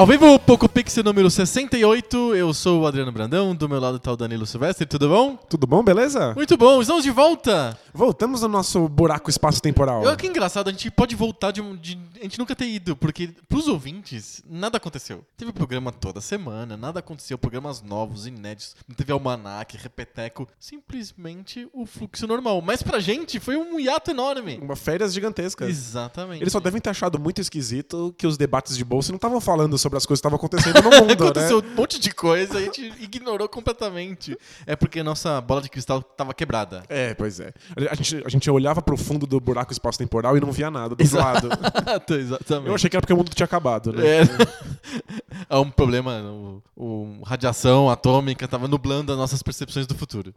Ao vivo, Poco Pixel número 68, eu sou o Adriano Brandão, do meu lado tá o Danilo Silvestre, tudo bom? Tudo bom, beleza? Muito bom, estamos de volta! Voltamos ao nosso buraco espaço-temporal. Eu, que engraçado, a gente pode voltar de, de, A gente nunca ter ido, porque pros ouvintes, nada aconteceu. Teve programa toda semana, nada aconteceu, programas novos, inéditos, não teve almanac, repeteco, simplesmente o fluxo normal. Mas pra gente foi um hiato enorme. Uma férias gigantescas. Exatamente. Eles só devem ter achado muito esquisito que os debates de bolsa não estavam falando sobre as coisas que estavam acontecendo no mundo, Aconteceu né? um monte de coisa, a gente ignorou completamente. É porque nossa bola de cristal tava quebrada. É, pois é. A gente, a gente olhava pro fundo do buraco espaço-temporal e não via nada do Exato. lado. Exatamente. Eu achei que era porque o mundo tinha acabado, né? É, é um problema. O, o- radiação atômica tava nublando as nossas percepções do futuro.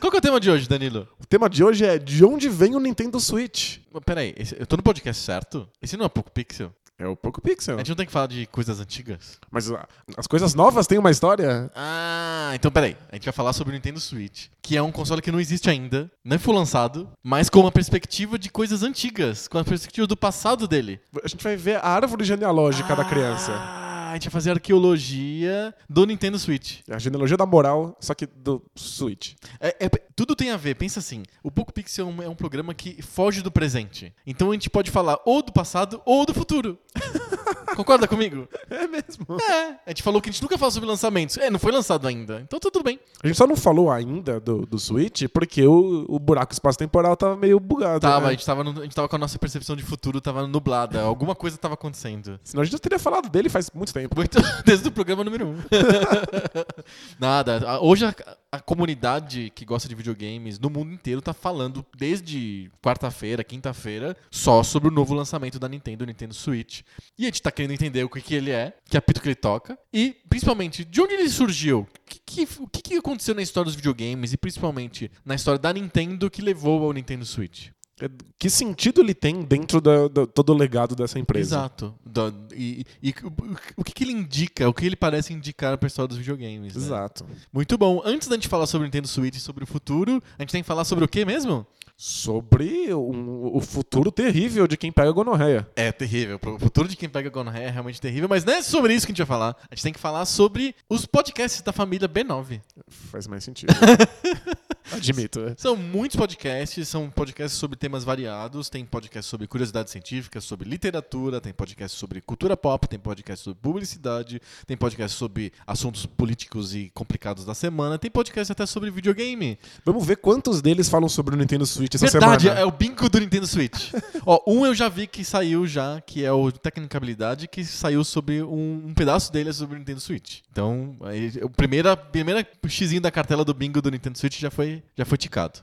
Qual que é o tema de hoje, Danilo? O tema de hoje é de onde vem o Nintendo Switch? Peraí, esse- eu tô no podcast certo? Esse não é pouco pixel? É o Poco Pixel. A gente não tem que falar de coisas antigas? Mas ah, as coisas novas têm uma história? Ah, então peraí. A gente vai falar sobre o Nintendo Switch, que é um console que não existe ainda, não foi lançado, mas com uma perspectiva de coisas antigas, com a perspectiva do passado dele. A gente vai ver a árvore genealógica da criança. A gente vai fazer arqueologia do Nintendo Switch. É A genealogia da moral, só que do Switch. É- é- tudo tem a ver, pensa assim. O Poco Pixel é um, é um programa que foge do presente. Então a gente pode falar ou do passado ou do futuro. Concorda comigo? É mesmo. É. A gente falou que a gente nunca fala sobre lançamentos. É, não foi lançado ainda. Então tudo bem. A gente só não falou ainda do, do Switch porque o, o buraco espaço-temporal tava meio bugado. Tava, a, né? gente tava no- a gente tava com a nossa percepção de futuro, tava nublada. Alguma coisa tava acontecendo. Senão a gente já teria falado dele faz muito tempo. Muito, desde o programa número 1. Um. Nada. a- Hoje a, a comunidade que gosta de videogames no mundo inteiro tá falando desde quarta-feira, quinta-feira, só sobre o novo lançamento da Nintendo, o Nintendo Switch. E a gente tá querendo entender o que, que ele é, que apito que ele toca, e principalmente de onde ele surgiu. O que, que- o que, que aconteceu na história dos videogames e principalmente na história da Nintendo que levou ao Nintendo Switch. É, Que sentido ele tem dentro da- todo o legado dessa empresa? Exato. Da- e e- e o- o que, que ele indica, o que ele parece indicar para a história dos videogames. né? Exato. Muito bom. Antes da gente falar sobre o Nintendo Switch e sobre o futuro, a gente tem que falar sobre o que mesmo? Sobre um- o futuro terrível de quem pega gonorreia. É terrível. O futuro de quem pega gonorreia é realmente terrível, mas não é sobre isso que a gente vai falar. A gente tem que falar sobre os podcasts da família B9. Faz mais sentido. Admito. é. São muitos podcasts, são podcasts sobre temas variados. Tem podcast sobre curiosidades científicas, sobre literatura, tem podcast sobre cultura pop, tem podcast sobre publicidade, tem podcast sobre assuntos políticos e complicados da semana, tem podcast até sobre videogame. Vamos ver quantos deles falam sobre o Nintendo Switch essa Verdade, semana. é o bingo do Nintendo Switch. Ó, um eu já vi que saiu já, que é o Tecnicabilidade, que saiu sobre um, um pedaço dele é sobre o Nintendo Switch. Então, aí, o primeira, primeira xizinho da cartela do bingo do Nintendo Switch já foi, já foi ticado.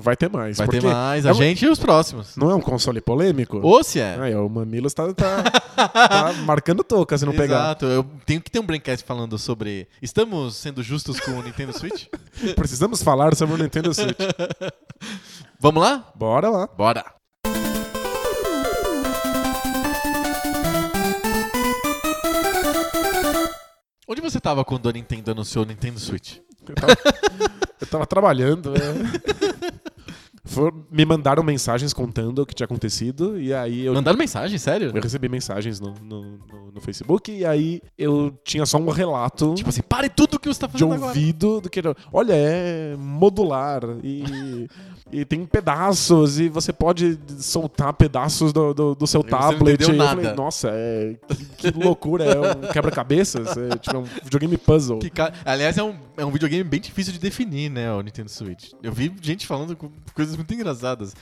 Vai ter mais. Vai ter mais, é a um- gente e os próximos. Não é um console polêmico? Ou se é. Aí, o Mamilos tá, tá, tá marcando toca se não pegar. Exato, eu tenho que ter um Braincast falando sobre. Estamos sendo justos com o Nintendo Switch? Precisamos falar sobre o Nintendo Switch. Vamos lá? Bora lá. Bora! Onde você tava quando a Nintendo anunciou o Nintendo Switch? Eu tava, eu tava trabalhando. né? For- me mandaram mensagens contando o que tinha acontecido. E aí eu, Mandaram mensagem, sério? eu recebi mensagens no, no, no- no Facebook. E aí eu tinha só um relato Tipo assim, pare tudo que você tá de fazendo agora. ouvido do que. Olha, é modular. E. E tem pedaços, e você pode soltar pedaços do, do, do seu E você não tablet. E eu falei, nada. nossa, é, que, que loucura, é um quebra-cabeças, é tipo é um videogame puzzle. Que Aliás, é um, é um videogame bem difícil de definir, né, o Nintendo Switch. Eu vi gente falando com coisas muito engraçadas.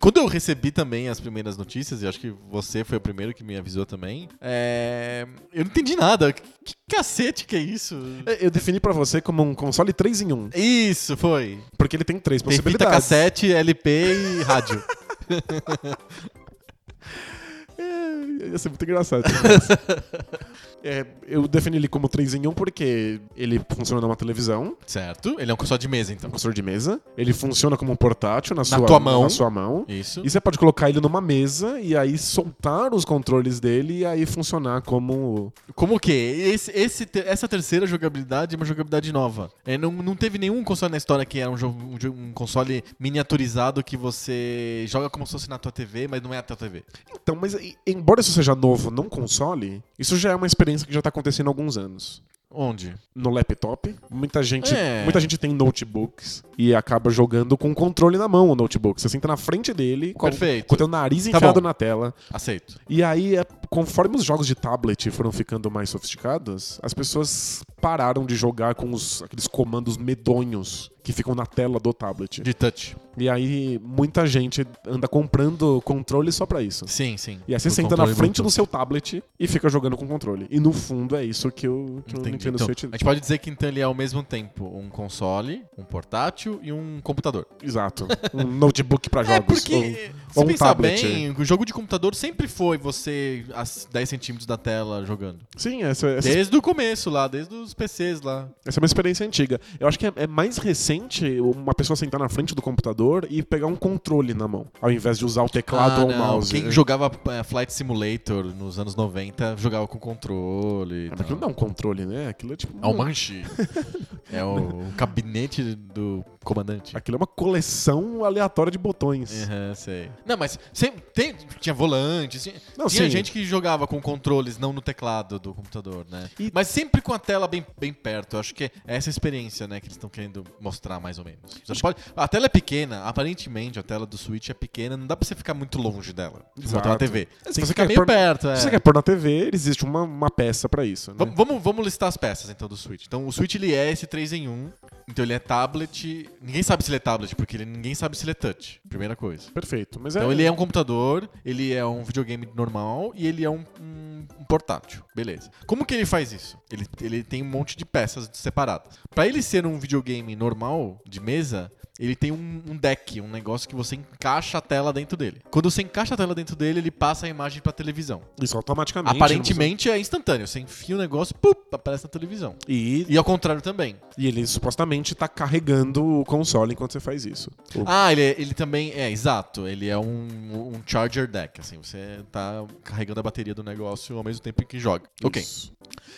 Quando eu recebi também as primeiras notícias, e acho que você foi o primeiro que me avisou também, é, eu não entendi nada. Que, cacete que é isso? Eu defini pra você como um console 3 em 1, Isso, foi. porque ele tem três Tem fita possibilidades. Cassete, LP e rádio. É, ia ser muito engraçado. É, eu defini ele como 3 em 1 porque ele funciona numa televisão, Certo? Ele é um console de mesa, então. um console de mesa. Ele funciona como um portátil na, sua, tua mão. na sua mão. Isso. E você pode colocar ele numa mesa e aí soltar os controles dele e aí funcionar como. Como que? Esse, esse te- essa terceira jogabilidade é uma jogabilidade nova. É, não, não teve nenhum console na história que era um, jogo, um, um console miniaturizado que você joga como se fosse na tua TV, mas não é a tua TV. Então, mas embora isso seja novo num console, isso já é uma experiência que já tá acontecendo há alguns anos. Onde? No laptop, muita gente, É. muita gente tem notebooks e acaba jogando com o controle na mão o notebook. Você senta na frente dele com, Perfeito. com o teu nariz Tá enfiado bom. na tela. Aceito. E aí, é- conforme os jogos de tablet foram ficando mais sofisticados, as pessoas pararam de jogar com os, aqueles comandos medonhos que ficam na tela do tablet. De touch. E aí, muita gente anda comprando controle só pra isso. Sim, sim. E aí você O senta na frente do seu tablet e fica jogando com controle. E no fundo é isso que o, que o. Nintendo Então, Switch. a gente pode dizer que então ele é ao mesmo tempo um console, um portátil e um computador. Exato. Um notebook pra É jogos. porque, ou- se ou um pensar tablet. bem, o jogo de computador sempre foi você a 10 centímetros da tela jogando. Sim, essa, essa, Desde o começo lá, desde os PCs lá. essa é uma experiência antiga. Eu acho que é, é mais recente uma pessoa sentar na frente do computador e pegar um controle na mão, ao invés de usar o teclado Ah, ou o mouse. Quem jogava é, Flight Simulator nos anos 90 jogava com controle. É, aquilo não é um controle, né? Aquilo é tipo. É o manche. é o, o gabinete do comandante. Aquilo é uma coleção aleatória de botões. Aham, sei. Não, mas sempre tem- tinha volante, tinha, Não, tinha gente que jogava com controles, não no teclado do computador, né? E- Mas sempre com a tela bem, bem perto. Eu acho que é essa experiência, né, que eles estão querendo mostrar mais ou menos. Pode- a tela é pequena, aparentemente a tela do Switch é pequena, não dá pra você ficar muito longe dela. Como Exato. uma TV. Se Você quer meio pôr- perto, é. Se você quer pôr na TV, existe uma, uma peça pra isso. Né? Vamos, vamos, vamos listar as peças então do Switch. Então o Switch ele é esse 3 em 1. Então ele é tablet. Ninguém sabe se ele é tablet, porque ele, ninguém sabe se ele é touch. Primeira coisa. Perfeito. Mas Então é, ele é um computador, ele é um videogame normal e ele é um, um- um portátil. Beleza. Como que ele faz isso? Ele, ele tem um monte de peças separadas. Pra ele ser um videogame normal, de mesa, ele tem um, um deck, um negócio que você encaixa a tela dentro dele. Quando você encaixa a tela dentro dele, ele passa a imagem pra televisão. Isso automaticamente. Aparentemente é instantâneo. Você enfia o negócio, pup, aparece na televisão. E, E ao contrário também. e ele supostamente tá carregando o console enquanto você faz isso. Ah, ele, é- ele também é, exato. Ele é um, um charger deck, assim. Você tá carregando a bateria do negócio ao mesmo tempo que joga. Ok.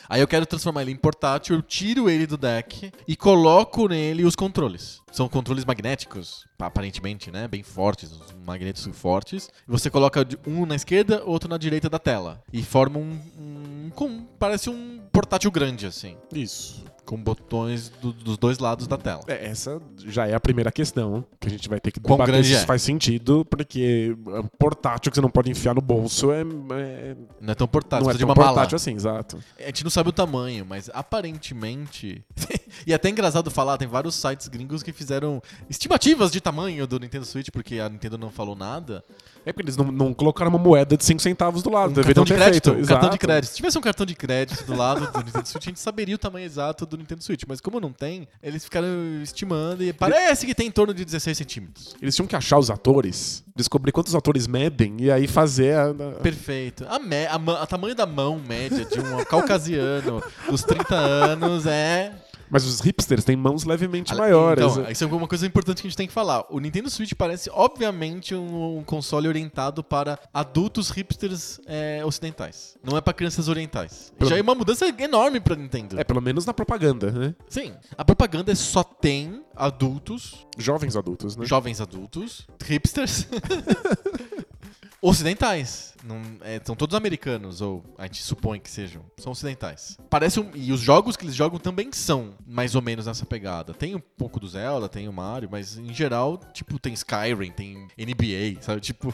Aí eu quero transformar ele em portátil, eu tiro ele do deck e coloco nele os controles. São controles magnéticos, aparentemente, né? Bem fortes, uns magnetos fortes. Você coloca um na esquerda, outro na direita da tela. E forma um. um com- parece um portátil grande, assim. Isso. Com botões do- dos dois lados da tela. É, essa já é a primeira questão que a gente vai ter que Quão debater se é? isso faz sentido, porque é um portátil que você não pode enfiar no bolso é, é- Não é tão portátil, não é de uma mala. portátil assim, exato. A gente não sabe o tamanho, mas aparentemente. e é até engraçado falar, tem vários sites gringos que fizeram estimativas de tamanho do Nintendo Switch, porque a Nintendo não falou nada. É porque eles não, não colocaram uma moeda de 5 centavos do lado, Um deveriam cartão de ter crédito. feito. Um cartão de crédito. Se tivesse um cartão de crédito do lado do Nintendo Switch, a gente saberia o tamanho exato do Nintendo Switch. Mas como não tem, eles ficaram estimando e parece que tem em torno de 16 centímetros. Eles tinham que achar os atores, descobrir quantos atores medem e aí fazer a. a- Perfeito. A, me, a, ma- a tamanho da mão média de um caucasiano dos 30 anos é Mas os hipsters têm mãos levemente Ale- maiores. Então, isso é uma coisa importante que a gente tem que falar. O Nintendo Switch parece, obviamente, um, um console orientado para adultos hipsters é, ocidentais. Não é para crianças orientais. Pelo- Já é uma mudança enorme pra Nintendo. É, pelo menos na propaganda, né? Sim. A propaganda só tem adultos, Jovens adultos, né? jovens adultos, hipsters. Ocidentais. Não, é, são todos americanos, ou a gente supõe que sejam. São ocidentais. Parece um, e os jogos que eles jogam também são mais ou menos nessa pegada. Tem um pouco do Zelda, tem o Mario, mas em geral, tipo, tem Skyrim, tem NBA, sabe? Tipo,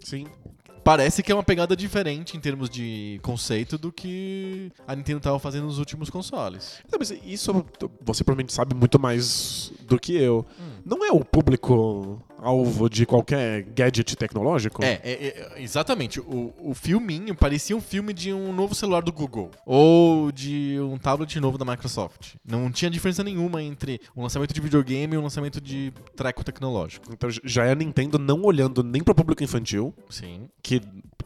Sim. parece que é uma pegada diferente em termos de conceito do que a Nintendo tava fazendo nos últimos consoles. Não, mas isso você provavelmente sabe muito mais do que eu. Hum. Não é o público alvo de qualquer gadget tecnológico? É, é, é, exatamente. O, o filminho parecia um filme de um novo celular do Google ou de um tablet novo da Microsoft. Não tinha diferença nenhuma entre um lançamento de videogame e um lançamento de treco tecnológico. Então já é a Nintendo não olhando nem para o público infantil, Sim. que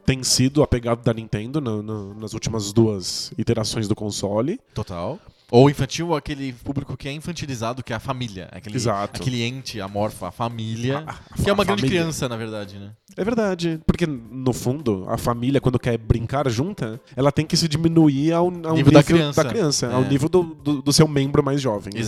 tem sido a pegada da Nintendo no- no- nas últimas duas iterações do console. Total. Ou infantil, aquele público que é infantilizado, que é a família. Aquele, Exato. Aquele ente amorfo, a família. A- a- que é uma grande família. criança, na verdade, né? É verdade, porque no fundo, a família, quando quer brincar junta, ela tem que se diminuir ao, ao Nível nível, da criança. da criança, É. ao nível do, do, do seu membro mais jovem. né?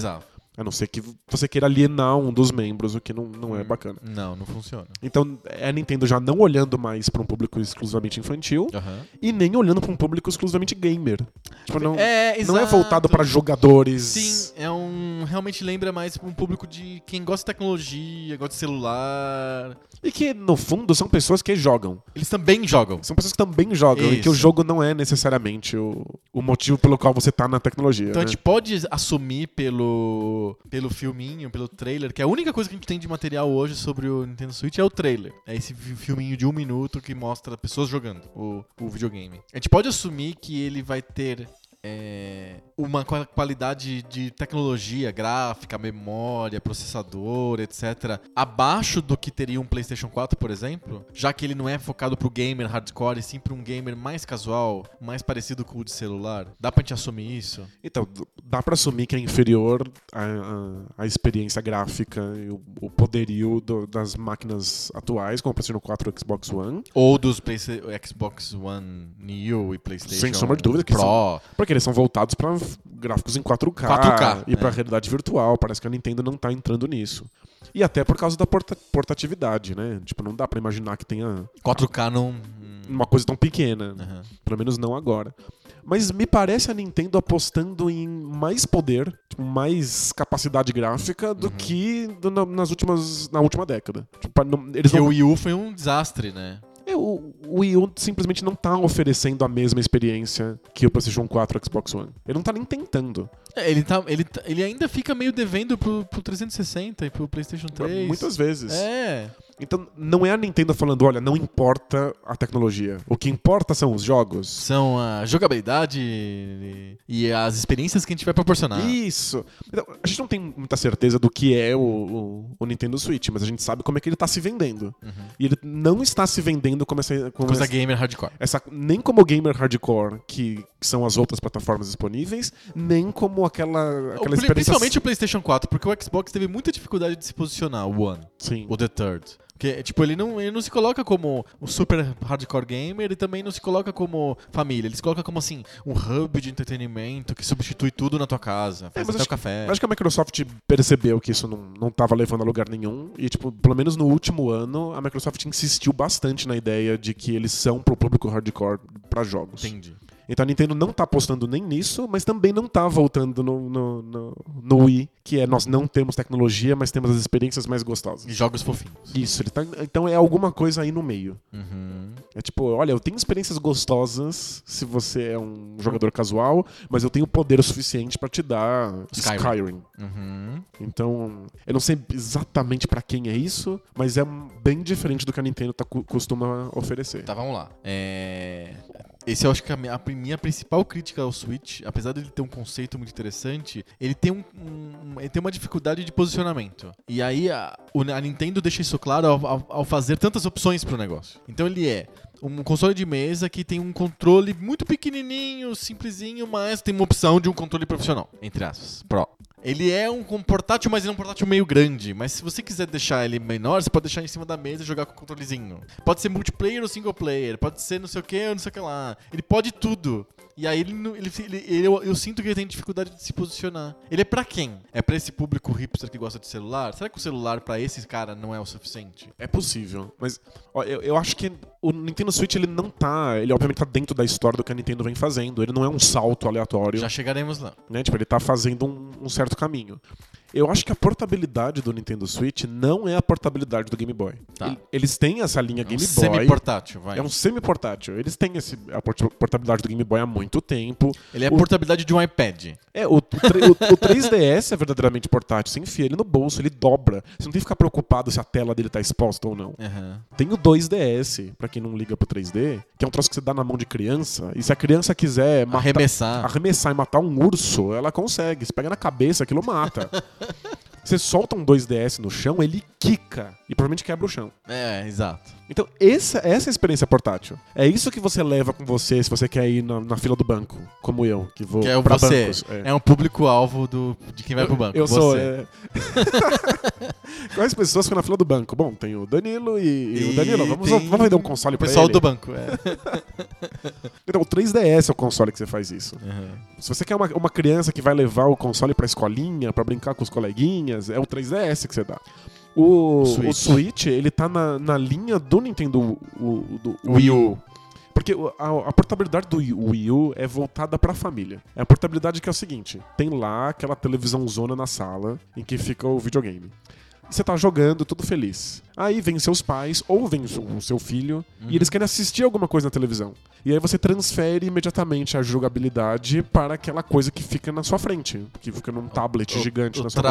A não ser que você queira alienar um dos membros, o que não, não é Hum. bacana. Não, não funciona. Então, é a Nintendo já não olhando mais para um público exclusivamente infantil Aham. e nem olhando para um público exclusivamente gamer. Tipo, não, É, não é voltado para jogadores. Sim, é um. Realmente lembra mais um público de quem gosta de tecnologia, gosta de celular. E que, no fundo, são pessoas que jogam. Eles também jogam. São pessoas que também jogam e que o Isso. jogo não é necessariamente o, o motivo pelo qual você tá na tecnologia. Então a né? gente pode assumir pelo, pelo filminho, pelo trailer, que a única coisa que a gente tem de material hoje sobre o Nintendo Switch é o trailer. É esse fi- filminho de um minuto que mostra pessoas jogando o, o videogame. A gente pode assumir que ele vai ter é, uma qua- qualidade de tecnologia, gráfica, memória, processador, etc., abaixo do que teria um PlayStation 4, por exemplo, já que ele não é focado pro gamer hardcore, e sim para um gamer mais casual, mais parecido com o de celular. Dá pra gente assumir isso? Então, dá pra assumir que é inferior à, à- à experiência gráfica e o, o poderio do- das máquinas atuais, como o PlayStation 4 e Xbox One. Ou dos Xbox One Neo e PlayStation Sem sombra de dúvida que Pro. Porque eles são voltados para gráficos em 4K, 4K, e para é. realidade virtual. Parece que a Nintendo não tá entrando nisso. E até por causa da porta- portatividade, né? Tipo, não dá pra imaginar que tenha 4K não. uma coisa tão pequena. Aham. Pelo menos não agora. Mas me parece a Nintendo apostando em mais poder, tipo, mais capacidade gráfica do Uhum. que do- na, nas últimas, na última década. Tipo, não- eles Porque não, o Wii U foi um desastre, né? O, o Wii U simplesmente não tá oferecendo a mesma experiência que o PlayStation 4 e o Xbox One. Ele não tá nem tentando. É, Ele, tá, ele, tá- ele ainda fica meio devendo pro, pro 360 e pro PlayStation 3. Muitas vezes. É. Então não é a Nintendo falando, olha, não importa a tecnologia. O que importa são os jogos. São a jogabilidade e, as experiências que a gente vai proporcionar. Isso. Então, a gente não tem muita certeza do que é o, o- o Nintendo Switch, mas a gente sabe como é que ele tá se vendendo. Uhum. E ele não está se vendendo como essa. Como Coisa essa, gamer hardcore. essa- nem como gamer hardcore, que são as outras plataformas disponíveis, nem como aquela, aquela O- experiência. Principalmente o PlayStation 4, porque o Xbox teve muita dificuldade de se posicionar, o One. Sim. O The Third. Porque, tipo, ele não, ele não se coloca como um super hardcore gamer e também não se coloca como família. Ele se coloca como, assim, um hub de entretenimento que substitui tudo na tua casa. Faz mas até acho o café. Acho que a Microsoft percebeu que isso não, não tava levando a lugar nenhum. E, tipo, pelo menos no último ano, a Microsoft insistiu bastante na ideia de que eles são pro público hardcore pra jogos. Entendi. Então a Nintendo não tá apostando nem nisso, mas também não tá voltando no, no, no, no Wii, que é nós não temos tecnologia, mas temos as experiências mais E gostosas. jogos fofinhos. Isso, ele tá, então é alguma coisa aí no meio. Uhum. É tipo, olha, eu tenho experiências gostosas se você é um jogador casual, mas eu tenho poder o suficiente pra te dar Skyrim. Skyrim. Uhum. Então, eu não sei exatamente pra quem é isso, mas é bem diferente do que a Nintendo tá, costuma oferecer. Tá, vamos lá. É... Esse eu acho que é a minha, principal crítica ao Switch, apesar dele ter um conceito muito interessante, ele tem, um, um- ele tem uma dificuldade de posicionamento. E aí a, o- a Nintendo deixa isso claro ao, ao- ao fazer tantas opções pro negócio. Então ele é um console de mesa que tem um controle muito pequenininho, simplesinho, mas tem uma opção de um controle profissional, entre aspas, Pro. Ele é um portátil, mas ele é um portátil meio grande. Mas se você quiser deixar ele menor, você pode deixar em cima da mesa e jogar com o controlezinho. Pode ser multiplayer ou single player, pode ser não sei o que ou não sei o que lá. Ele pode tudo. E aí ele, ele, ele- ele- eu, eu sinto que ele tem dificuldade de se posicionar. Ele é pra quem? É pra esse público hipster que gosta de celular? Será que o celular pra esse cara não é o suficiente? É possível, mas ó, eu, eu acho que o Nintendo Switch ele não tá, ele obviamente tá dentro da história do que a Nintendo vem fazendo. Ele não é um salto aleatório, Já chegaremos lá. né? Tipo, ele tá fazendo um, um certo caminho. Eu acho que a portabilidade do Nintendo Switch não é a portabilidade do Game Boy. Tá. Ele- Eles têm essa linha É um Game Boy. semi-portátil, vai. É um semi-portátil. Eles têm esse, a port- portabilidade do Game Boy há muito tempo. Ele é a o- portabilidade de um iPad. É, o, o, o- o 3DS é verdadeiramente portátil. Você enfia ele no bolso, ele dobra. Você não tem que ficar preocupado se a tela dele tá exposta ou não. Aham. Tem o 2DS, pra quem não liga pro 3D, que é um troço que você dá na mão de criança. E se a criança quiser matar, Arremessar. arremessar e matar um urso, ela consegue. Se pega na cabeça, aquilo mata. Você solta um 2DS no chão, ele quica e provavelmente quebra o chão. É, exato. Então, essa, essa é a experiência portátil. É isso que você leva com você se você quer ir na, na fila do banco, como eu, que vou Que é o pra você. bancos. É, um público-alvo de quem vai pro banco. Eu você. sou. É... Quais pessoas ficam na fila do banco? Bom, tem o Danilo e, e o E Danilo. Vamos, vamos vender um console O pra pessoal ele. do banco, é. Então, o 3DS é o console que você faz isso. Uhum. Se você quer uma, uma criança que vai levar o console pra escolinha, pra brincar com os coleguinhas, é o 3DS que você dá. O, Switch. o Switch, ele tá na, na linha do Nintendo o, do Wii U. Porque a, a portabilidade do Wii- U é voltada pra família. É a portabilidade que é o seguinte: tem lá aquela televisão zona na sala em que fica o videogame. Você tá jogando, tudo feliz. Aí vem seus pais ou vem o seu filho e eles querem assistir alguma coisa na televisão. E aí você transfere imediatamente a jogabilidade para aquela coisa que fica na sua frente, que fica num tablet O- gigante o na sua mão.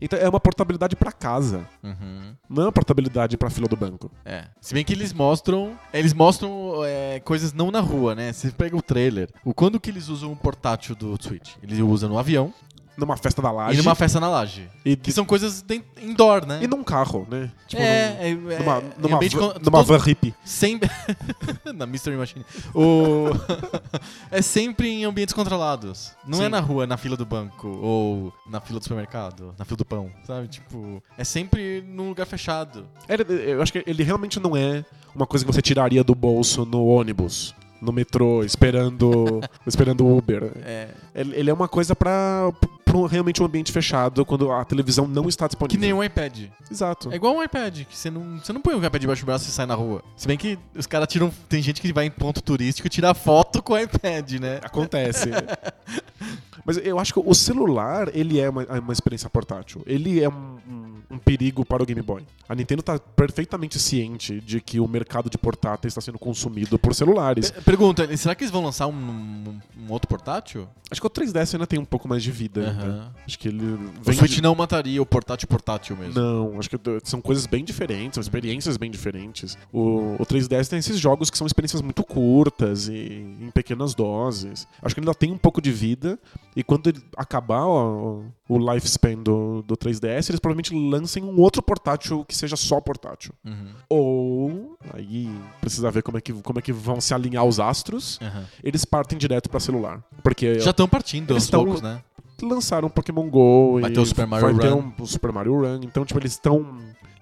Então é uma portabilidade pra casa, Uhum. não é uma portabilidade pra fila do banco. É. Se bem que eles mostram. Eles mostram é, coisas não na rua, né? Você pega o trailer. O quando que eles usam o portátil do Switch? Eles usam no avião Numa festa da laje e numa festa na laje. e, Que são coisas de- indoor, né? e num carro, né? Tipo, num- é, é, é, numa, em numa, van, con- numa van hippie. Sempre. na Mystery Machine. O... é sempre em ambientes controlados. Não é Sim. na rua, na fila do banco, ou na fila do supermercado, na fila do pão, sabe? Tipo, é sempre num lugar fechado. Ele- eu acho que ele realmente não é uma coisa que você tiraria do bolso no ônibus, no metrô, esperando esperando o Uber. É. Ele, ele é uma coisa pra, pra um- realmente um ambiente fechado, quando a televisão não está Que disponível. nem um iPad. Exato. É igual um iPad, que você não, você não põe o iPad debaixo do braço e sai na rua. Se bem que os caras tiram. Tem gente que vai em ponto turístico e tira foto com o iPad, né? Acontece. Mas eu acho que o celular, ele é uma, é uma experiência portátil. Ele é um, um- um perigo para o Game Boy. A Nintendo está perfeitamente ciente de que o mercado de portáteis está sendo consumido por celulares. Pe- Pergunta, será que eles vão lançar um, um- um outro portátil? Acho que o 3DS ainda tem um pouco mais de vida. ainda. Aham. Acho que ele O Switch de- não mataria o portátil portátil mesmo. Não, acho que são coisas bem diferentes, são experiências bem diferentes. O, o 3DS tem esses jogos que são experiências muito curtas e em pequenas doses. Acho que ele ainda tem um pouco de vida, e quando acabar ó, o lifespan do, do 3DS, eles provavelmente lancem um outro portátil que seja só portátil. Uhum. Ou, aí precisa ver como é que, como é que vão se alinhar os astros, Aham. eles partem direto pra celular. Porque Já estão partindo Eles aos poucos, né? Lançaram Pokémon GO Vai e ter o Super Mario vai ter Run. um- o Super Mario Run. Então, tipo, eles estão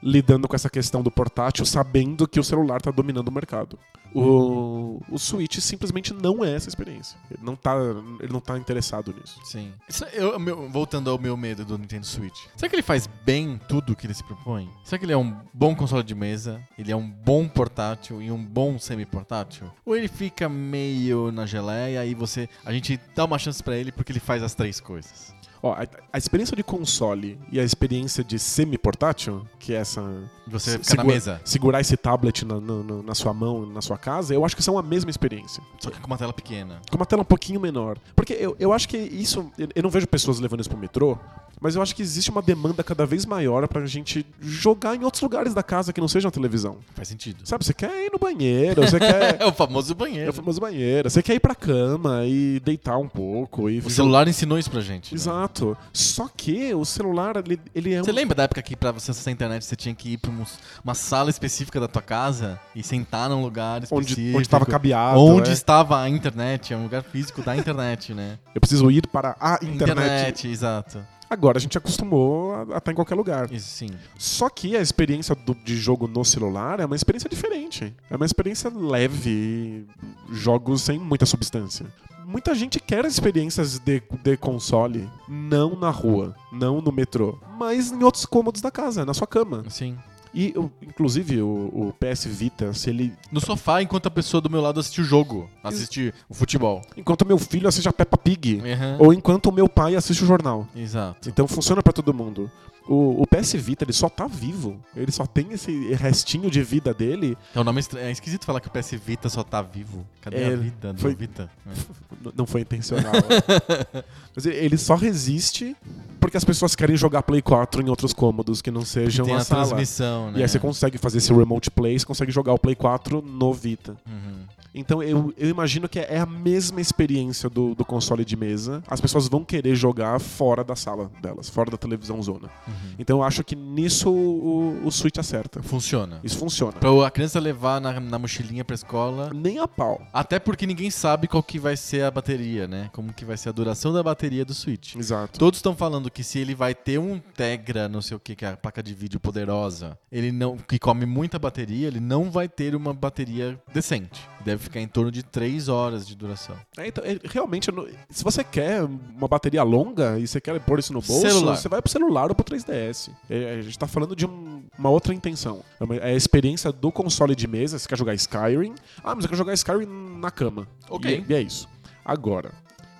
lidando com essa questão do portátil sabendo que o celular está dominando o mercado. O, o Switch simplesmente não é essa experiência. Ele não tá, ele não tá interessado nisso. Sim. Isso- eu- meu- voltando ao meu medo do Nintendo Switch. Será que ele faz bem tudo que ele se propõe? Será que ele é um bom console de mesa? Ele é um bom portátil e um bom semi-portátil? Ou ele fica meio na geleia e você. A gente dá uma chance pra ele porque ele faz as três coisas? Ó, a, a experiência de console e a experiência de semi-portátil, que é essa. Você se- fica na segura- mesa. Segurar esse tablet na, na- na- na sua mão, na sua casa, eu acho que são a mesma experiência. Só que com uma tela pequena. com uma tela um pouquinho menor. Porque eu, eu acho que isso. eu- Eu não vejo pessoas levando isso pro metrô, mas eu acho que existe uma demanda cada vez maior pra gente jogar em outros lugares da casa que não sejam a televisão. Faz sentido. Sabe, você quer ir no banheiro, você quer. É o famoso É banheiro. o famoso banheiro. Você quer ir pra cama e deitar um pouco. E O celular ensinou isso pra gente. né? Exato. Só que o celular, ele, ele é Você um. lembra da época que pra você acessar a internet você tinha que ir pra um- uma sala específica da tua casa e sentar num lugar específico? Onde, onde tava cabeado. Onde é. estava a internet, é um lugar físico da internet, né? Eu preciso ir para a internet. exato. Agora a gente acostumou a estar em qualquer lugar. Sim. Só que a experiência do- de jogo no celular é uma experiência diferente. É uma experiência leve, jogos sem muita substância. Muita gente quer experiências de, de console, não na rua, não no metrô, mas em outros cômodos da casa, na sua cama. Sim. E, o- inclusive, o, o PS Vita, se ele. No sofá, enquanto a pessoa do meu lado assiste o jogo, assiste o futebol. Enquanto meu filho assiste a Peppa Pig, Uhum. ou enquanto o meu pai assiste o jornal. Exato. Então funciona pra todo mundo. O, o PS Vita, ele só tá vivo. Ele só tem esse restinho de vida dele. É um nome estra- é esquisito falar que o PS Vita só tá vivo. Cadê É, a vida do foi- Vita? É. Não foi intencional. Mas ele- ele só resiste porque as pessoas querem jogar Play 4 em outros cômodos que não sejam Tem a a sala. transmissão, né? E aí você consegue fazer esse remote play, você consegue jogar o Play 4 no Vita. Uhum. Então eu, eu imagino que é a mesma experiência do, do console de mesa. As pessoas vão querer jogar fora da sala delas, fora da televisão zona. Então eu acho que nisso o, o Switch acerta. Funciona. Isso funciona. Pra a criança levar na, na mochilinha pra escola. Nem a pau. Até porque ninguém sabe qual que vai ser a bateria, né? Como que vai ser a duração da bateria do Switch. Exato. Todos estão falando que se ele vai ter um Tegra, não sei o que, que é a placa de vídeo poderosa, ele não que come muita bateria, ele não vai ter uma bateria decente. Deve ficar em torno de 3 horas de duração. É, então, é, realmente, não- se você quer uma bateria longa e você quer pôr isso no bolso, Celular. você vai pro celular ou pro 3DS. É, a gente tá falando de um- uma outra intenção. É uma- é a experiência do console de mesa. Você quer jogar Skyrim? Ah, mas eu quero jogar Skyrim na cama. Ok. E, e é isso. Agora,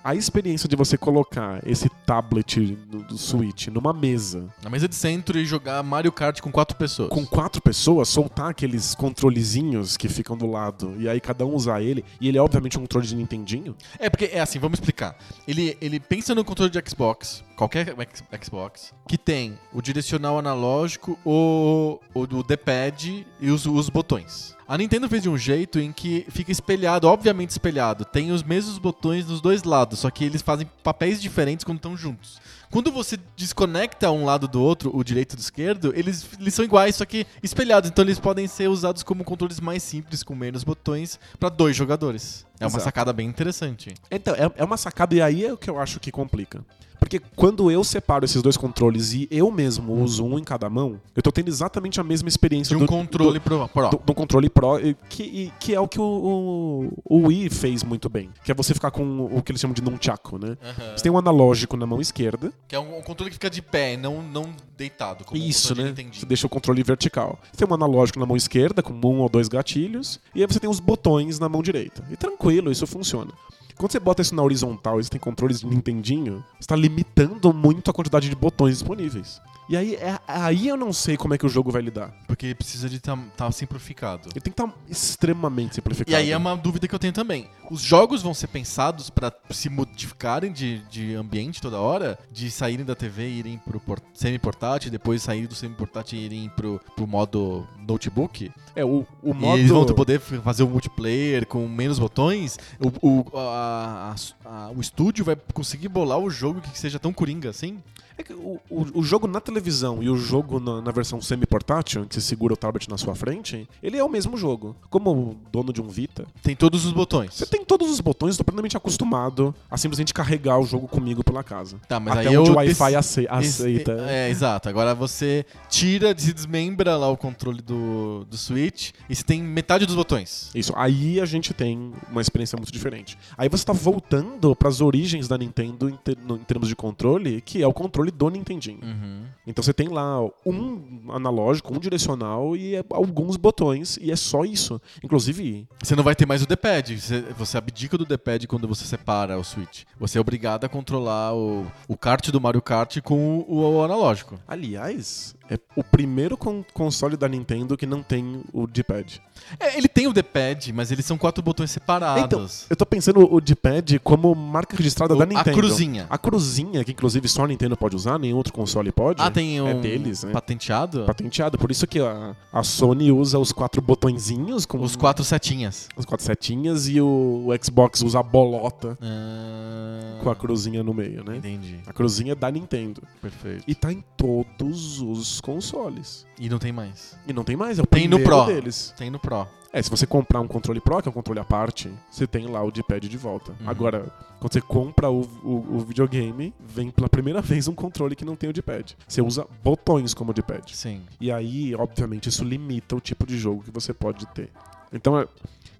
a experiência de você colocar esse tablet do, do Switch numa mesa Na mesa de centro e jogar Mario Kart com quatro pessoas. com quatro pessoas, soltar aqueles controlezinhos que ficam do lado e aí cada um usar ele, e ele é obviamente um controle de Nintendinho. É, porque é assim, vamos explicar. Ele, ele pensa no controle de Xbox, qualquer Xbox, que tem o direcional analógico, o, o, o D-pad e os, os botões. A Nintendo fez de um jeito em que fica espelhado, obviamente espelhado. Tem os mesmos botões nos dois lados, só que eles fazem papéis diferentes quando estão juntos. Quando você desconecta um lado do outro, o direito e o esquerdo, eles, eles são iguais, só que espelhados. Então eles podem ser usados como controles mais simples, com menos botões, para dois jogadores. É uma Exato. sacada bem interessante. Então, é, é uma sacada, e aí é o que eu acho que complica. Porque quando eu separo esses dois controles e eu mesmo uso um em cada mão, eu tô tendo exatamente a mesma experiência De um do, controle do, pro, do, do controle Pro, que, e- que é o que o, o, o Wii fez muito bem. Que é você ficar com o que eles chamam de nunchaku, né? Aham. Você tem um analógico na mão esquerda, Que é um, um controle que fica de pé, não, não deitado. Isso, controle né? Você deixa o controle vertical. Você tem um analógico na mão esquerda, com um ou dois gatilhos, e aí você tem os botões na mão direita. E tranquilo, isso funciona. Quando você bota isso na horizontal e tem controles de Nintendinho, você tá limitando muito a quantidade de botões disponíveis. E aí, é, aí eu não sei como é que o jogo vai lidar. Porque ele precisa de estar tá, simplificado. Ele tem que estar extremamente simplificado. E aí é uma dúvida que eu tenho também. Os jogos vão ser pensados pra se modificarem de, de ambiente toda hora? De saírem da TV e irem pro por- semi-portátil, depois sair do semi-portátil e irem pro, pro modo notebook? É, o, o E modo... eles vão poder fazer o multiplayer com menos botões? O, o, a- a- a- o estúdio vai conseguir bolar o jogo que seja tão coringa assim? É que o, o, o jogo na televisão e o jogo na, na versão semi-portátil, que você segura o tablet na sua frente, ele é o mesmo jogo. Como dono de um Vita, Tem todos os botões. Você tem todos os botões, estou plenamente acostumado a simplesmente carregar o jogo comigo pela casa. Tá, mas Até aí onde eu o Wi-Fi ace- aceita. É, exato. Agora você tira, se desmembra lá o controle do, do Switch e você tem metade dos botões. Isso, aí a gente tem uma experiência muito diferente. Aí você tá voltando para as origens da Nintendo em, ter- no- em termos de controle, que é o controle do Nintendinho. Uhum. Então você tem lá um analógico, um direcional e é- alguns botões, e é só isso. Inclusive, Você não vai ter mais o D-pad. Você, você abdica do D-pad quando você separa o Switch. Você é obrigado a controlar o, o kart do Mario Kart com o, o analógico. aliás, é o primeiro con- console da Nintendo que não tem o D-pad. É, ele tem o D-pad, mas eles são quatro botões separados. Então, eu tô pensando o D-pad como marca registrada O- da a Nintendo. cruzinha. A cruzinha, que inclusive só a Nintendo pode usar, nenhum outro console pode. ah, tem um É deles, né? patenteado? Patenteado. Por isso que a, a Sony usa os quatro botõezinhos com Os quatro setinhas. as quatro setinhas e o, o Xbox usa a bolota Ah, com a cruzinha no meio, né? Entendi. A cruzinha é da Nintendo. Perfeito. E tá em todos os consoles. E não tem mais. E não tem mais, é o Tem no Pro. deles. Tem no Pro. É, se você comprar um controle Pro, que é um controle à parte, você tem lá o D-pad de volta. Uhum. Agora, quando você compra o, o- o videogame, vem pela primeira vez um controle que não tem o D-pad. Você usa botões como D-pad. Sim. E aí, obviamente, isso limita o tipo de jogo que você pode ter. Então, é-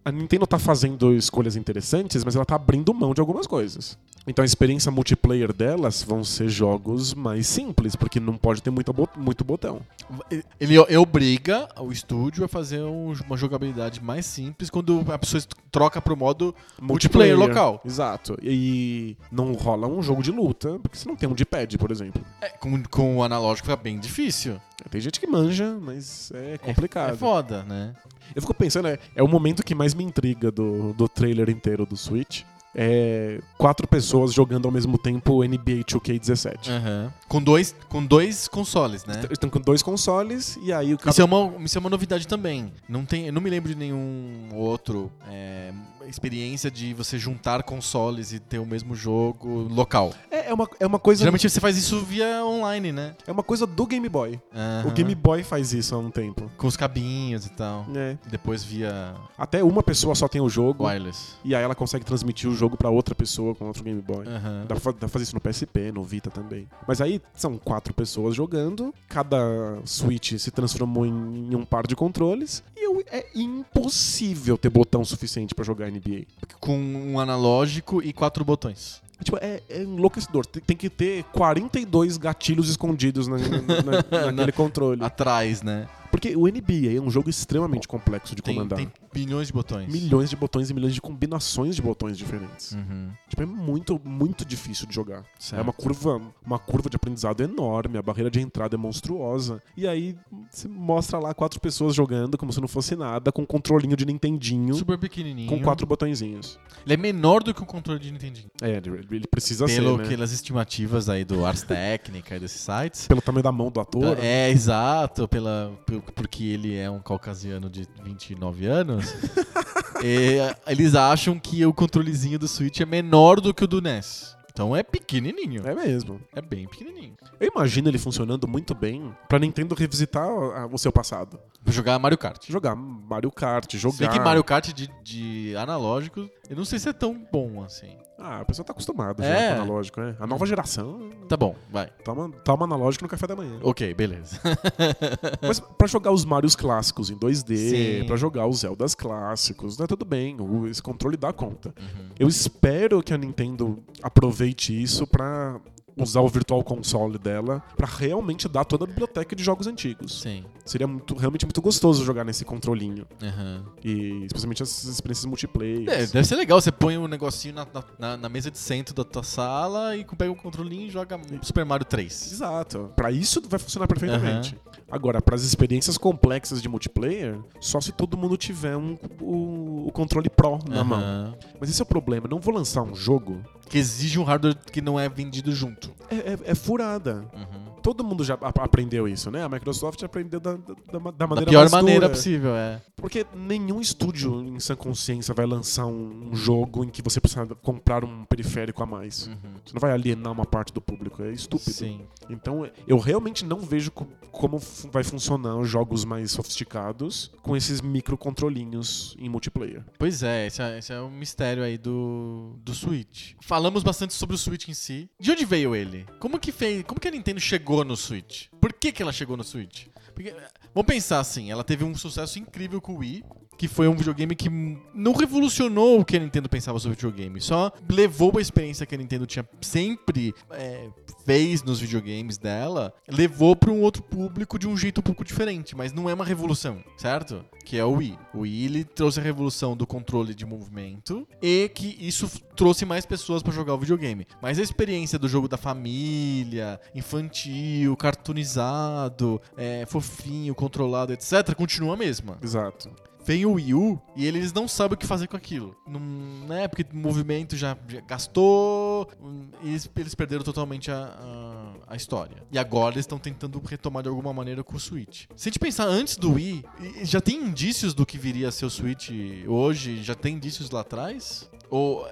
a Nintendo tá fazendo escolhas interessantes, mas ela tá abrindo mão de algumas coisas. Então a experiência multiplayer delas vão ser jogos mais simples, porque não pode ter muita bot- muito botão. Ele ele obriga o estúdio a fazer um- uma jogabilidade mais simples quando a pessoa troca pro modo multiplayer local. Exato. E não rola um jogo de luta, porque você não tem um D-pad, por exemplo. É, com, com o analógico fica bem difícil. Tem gente que manja, mas é complicado. É foda, né? Eu fico pensando, é, é o momento que mais me intriga do, do trailer inteiro do Switch. É quatro pessoas jogando ao mesmo tempo NBA 2K17. Aham. Com, dois, com dois consoles, né? Estão com dois consoles e aí o. Isso é, uma, isso é uma novidade também. Não tem, eu não me lembro de nenhum outro é, experiência de você juntar consoles e ter o mesmo jogo local. É, é uma, é uma coisa. Geralmente você faz isso via online, né? É uma coisa do Game Boy. O Aham. Game Boy faz isso há um tempo. Com os cabinhos e tal. É. Depois via Até uma pessoa só tem o jogo wireless. e aí ela consegue transmitir o jogo pra outra pessoa com outro Game Boy. Aham. Dá pra, dá pra fazer isso no PSP, no Vita também. Mas aí são quatro pessoas jogando, cada Switch se transformou em, em um par de controles e eu- é impossível ter botão suficiente pra jogar NBA. Com um analógico e quatro botões. Tipo, é, é enlouquecedor. Tem, tem que ter 42 gatilhos escondidos na, na- naquele controle. Atrás, né? Porque o NBA é um jogo extremamente complexo de Tem, comandar. tem bilhões de botões. Milhões de botões e milhões de combinações de botões diferentes. Uhum. Tipo, é muito, muito difícil de jogar. Certo. É uma curva, uma curva de aprendizado enorme, a barreira de entrada é monstruosa. E aí você mostra lá quatro pessoas jogando como se não fosse nada, com um controlinho de Nintendinho, Super pequenininho. com quatro botõezinhos. Ele é menor do que o controle de Nintendinho. É, ele precisa Pelo ser, né? pelas estimativas aí do Ars Technica e desses sites. Pelo tamanho da mão do ator. É, exato, pela, porque ele é um caucasiano de 29 anos. E, eles acham que o controlezinho do Switch é menor do que o do NES. Então é pequenininho. É mesmo. É bem pequenininho. Eu imagino ele funcionando muito bem pra Nintendo revisitar a- o seu passado. Jogar Mario Kart. Jogar Mario Kart, jogar. Se bem que Mario Kart de, de analógico, eu não sei se é tão bom assim. Ah, a pessoa tá acostumada É. já com analógico, né? A nova geração Tá bom, vai. toma, toma analógico no café da manhã. Ok, beleza. Mas pra jogar os Marios clássicos em 2D, Sim. pra jogar os Zeldas clássicos, né, tudo bem, o- esse controle dá conta. Uhum. Eu espero que a Nintendo aproveite isso pra usar o Virtual Console dela pra realmente dar toda a biblioteca de jogos antigos. Sim. Seria muito, realmente muito gostoso jogar nesse controlinho. Aham. E especialmente essas experiências multiplayer. É, deve ser legal. Você põe um negocinho na, na- na, mesa de centro da tua sala e pega o controlinho e joga Super Mario 3. Exato. Pra isso vai funcionar perfeitamente. Agora, pras experiências complexas de multiplayer, só se todo mundo tiver um, o, o controle Pro na mão. Aham. Mas esse é o problema. Não vou lançar um jogo. Que exige um hardware que não é vendido junto. É, é- é furada. Uhum. Todo mundo já aprendeu isso, né? A Microsoft aprendeu da, da, da- da Da maneira pior mais maneira possível, é. Porque nenhum estúdio em sã consciência vai lançar um, um jogo em que você precisa comprar um periférico a mais. Uhum. Você não vai alienar uma parte do público, é estúpido. Sim. Então, eu realmente não vejo co- como vai funcionar os jogos mais sofisticados com esses microcontrolinhos em multiplayer. Pois é, esse é, esse é o mistério aí do, do Switch. Falamos bastante sobre o Switch em si. De onde veio ele? Como que fez? Como que a Nintendo chegou no Switch? Por que, que ela chegou no Switch? Porque, vamos pensar assim, ela teve um sucesso incrível com o Wii, que foi um videogame que não revolucionou o que a Nintendo pensava sobre videogame, só levou a experiência que a Nintendo tinha sempre eh, fez nos videogames dela, levou para um outro público de um jeito um pouco diferente, mas não é uma revolução, certo? Que é o Wii. O Wii ele trouxe a revolução do controle de movimento e que isso trouxe mais pessoas para jogar o videogame. Mas a experiência do jogo da família, infantil, cartoonizado, é, fofinho, controlado, etc, continua a mesma Exato. Vem o Wii U e eles não sabem o que fazer com aquilo. Não, né? Porque o movimento já, já gastou, hum, e eles, eles perderam totalmente a, a, a história. E agora eles estão tentando retomar de alguma maneira com o Switch. Se a gente pensar antes do Wii, já tem indícios do que viria a ser o Switch hoje? Já tem indícios lá atrás? Ou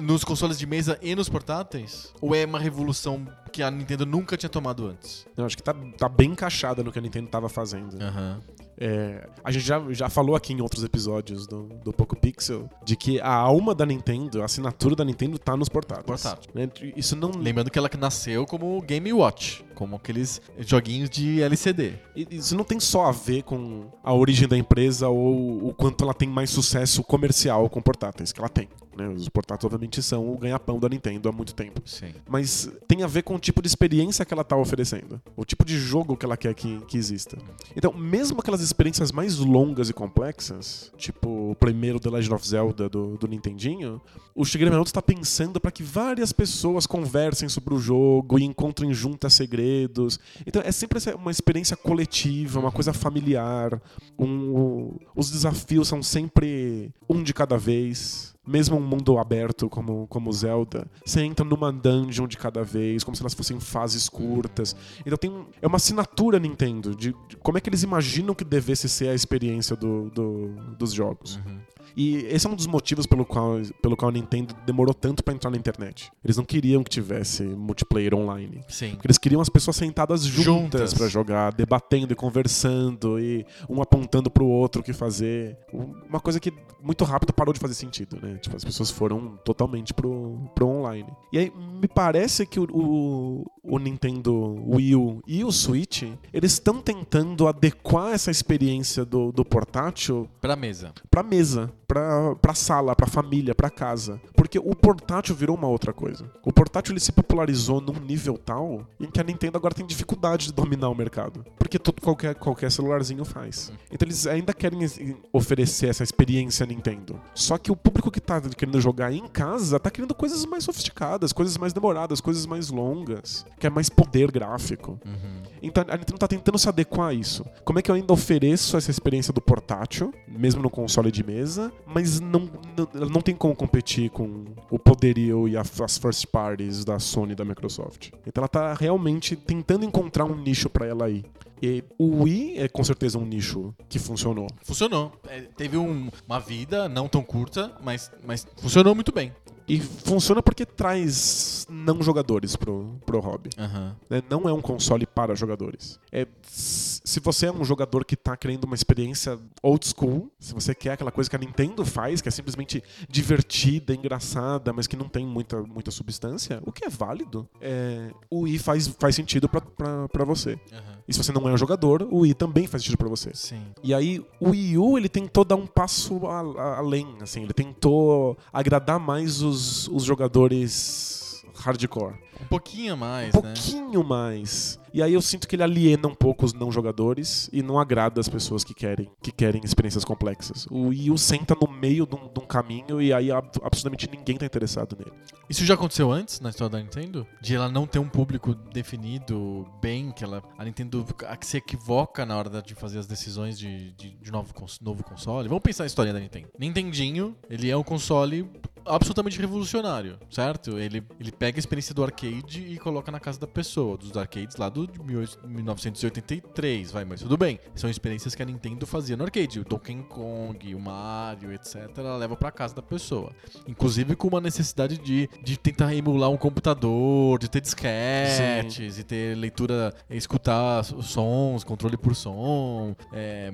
nos consoles de mesa e nos portáteis? Ou é uma revolução que a Nintendo nunca tinha tomado antes? Eu acho que tá, tá bem encaixada no que a Nintendo tava fazendo. Aham. É, a gente já, já falou aqui em outros episódios do, do Poco Pixel de que a alma da Nintendo, a assinatura da Nintendo tá nos portáteis. Portátil. Né? Isso não. Lembrando que ela nasceu como Game Watch, como aqueles joguinhos de LCD. Isso não tem só a ver com a origem da empresa ou o quanto ela tem mais sucesso comercial com portáteis, que ela tem. Né? Os portáteis, obviamente, são o ganha-pão da Nintendo há muito tempo. Sim. Mas tem a ver com o tipo de experiência que ela tá oferecendo. O tipo de jogo que ela quer que, que exista. Então, mesmo aquelas experiências mais longas e complexas, tipo o primeiro The Legend of Zelda do, do Nintendinho, o Shigeru Miyamoto está pensando para que várias pessoas conversem sobre o jogo e encontrem juntas segredos. Então, é sempre uma experiência coletiva, uma coisa familiar. Um, os desafios são sempre um de cada vez. Mesmo um mundo aberto como, como Zelda, você entra numa dungeon de cada vez, como se elas fossem fases curtas. Então tem um- é uma assinatura Nintendo de, de como é que eles imaginam que devesse ser a experiência do, do- dos jogos. E esse é um dos motivos pelo qual, pelo qual a Nintendo demorou tanto pra entrar na internet. Eles não queriam que tivesse multiplayer online. Sim. Porque eles queriam as pessoas sentadas juntas Juntas. pra jogar, debatendo e conversando e um apontando pro outro o que fazer. Uma coisa que muito rápido parou de fazer sentido, né? Tipo, as pessoas foram totalmente pro, pro online. E aí me parece que o, o, o Nintendo Wii U e o Switch, eles estão tentando adequar essa experiência do, do portátil Pra mesa. pra mesa, pra, pra sala, pra família, pra casa. Porque o portátil virou uma outra coisa. O portátil ele se popularizou num nível tal em que a Nintendo agora tem dificuldade de dominar o mercado. Porque todo, qualquer, qualquer celularzinho faz. Então eles ainda querem oferecer essa experiência Nintendo. Só que o público que tá querendo jogar em casa tá querendo coisas mais sofisticadas, coisas mais demoradas, coisas mais longas, quer mais poder gráfico. Uhum. Então a Nintendo tá tentando se adequar a isso. Como é que eu ainda ofereço essa experiência do portátil, mesmo no console de mesa, mas não, não, não tem como competir com o poderio e as first parties da Sony e da Microsoft. Então ela tá realmente tentando encontrar um nicho pra ela aí. E o Wii é com certeza um nicho que funcionou. Funcionou. É, teve um- uma vida não tão curta, mas, mas funcionou muito bem. E funciona porque traz não jogadores pro, pro hobby. Aham. né? Não é um console para jogadores. É, se você é um jogador que tá querendo uma experiência old school, se você quer aquela coisa que a Nintendo faz, que é simplesmente divertida, engraçada, mas que não tem muita, muita substância, o que é válido, é, o Wii faz, faz sentido pra você. Aham. E se você não é um jogador, o Wii também faz sentido pra você. Sim. E aí, o Wii U, ele tentou dar um passo a- a- além, assim, ele tentou agradar mais os, os jogadores hardcore. Um pouquinho mais, Um né? pouquinho mais. E aí eu sinto que ele aliena um pouco os não jogadores e não agrada as pessoas que querem, que querem experiências complexas. O Wii U senta no meio de um, de um caminho e aí ab- absolutamente ninguém tá interessado nele. Isso já aconteceu antes na história da Nintendo? De ela não ter um público definido bem, que ela, a Nintendo a- que se equivoca na hora de fazer as decisões de, de, de novo, novo console. Vamos pensar a história da Nintendo. Nintendinho, ele é um console absolutamente revolucionário, certo? Ele, ele pega a experiência do arcade e coloca na casa da pessoa, dos arcades lá do de 18- 1983, vai, mas tudo bem. São experiências que a Nintendo fazia no arcade. O Donkey Kong, o Mario, etc. Ela leva pra casa da pessoa. Inclusive com uma necessidade de, de tentar emular um computador, de ter disquetes, e ter leitura, escutar sons, controle por som, é,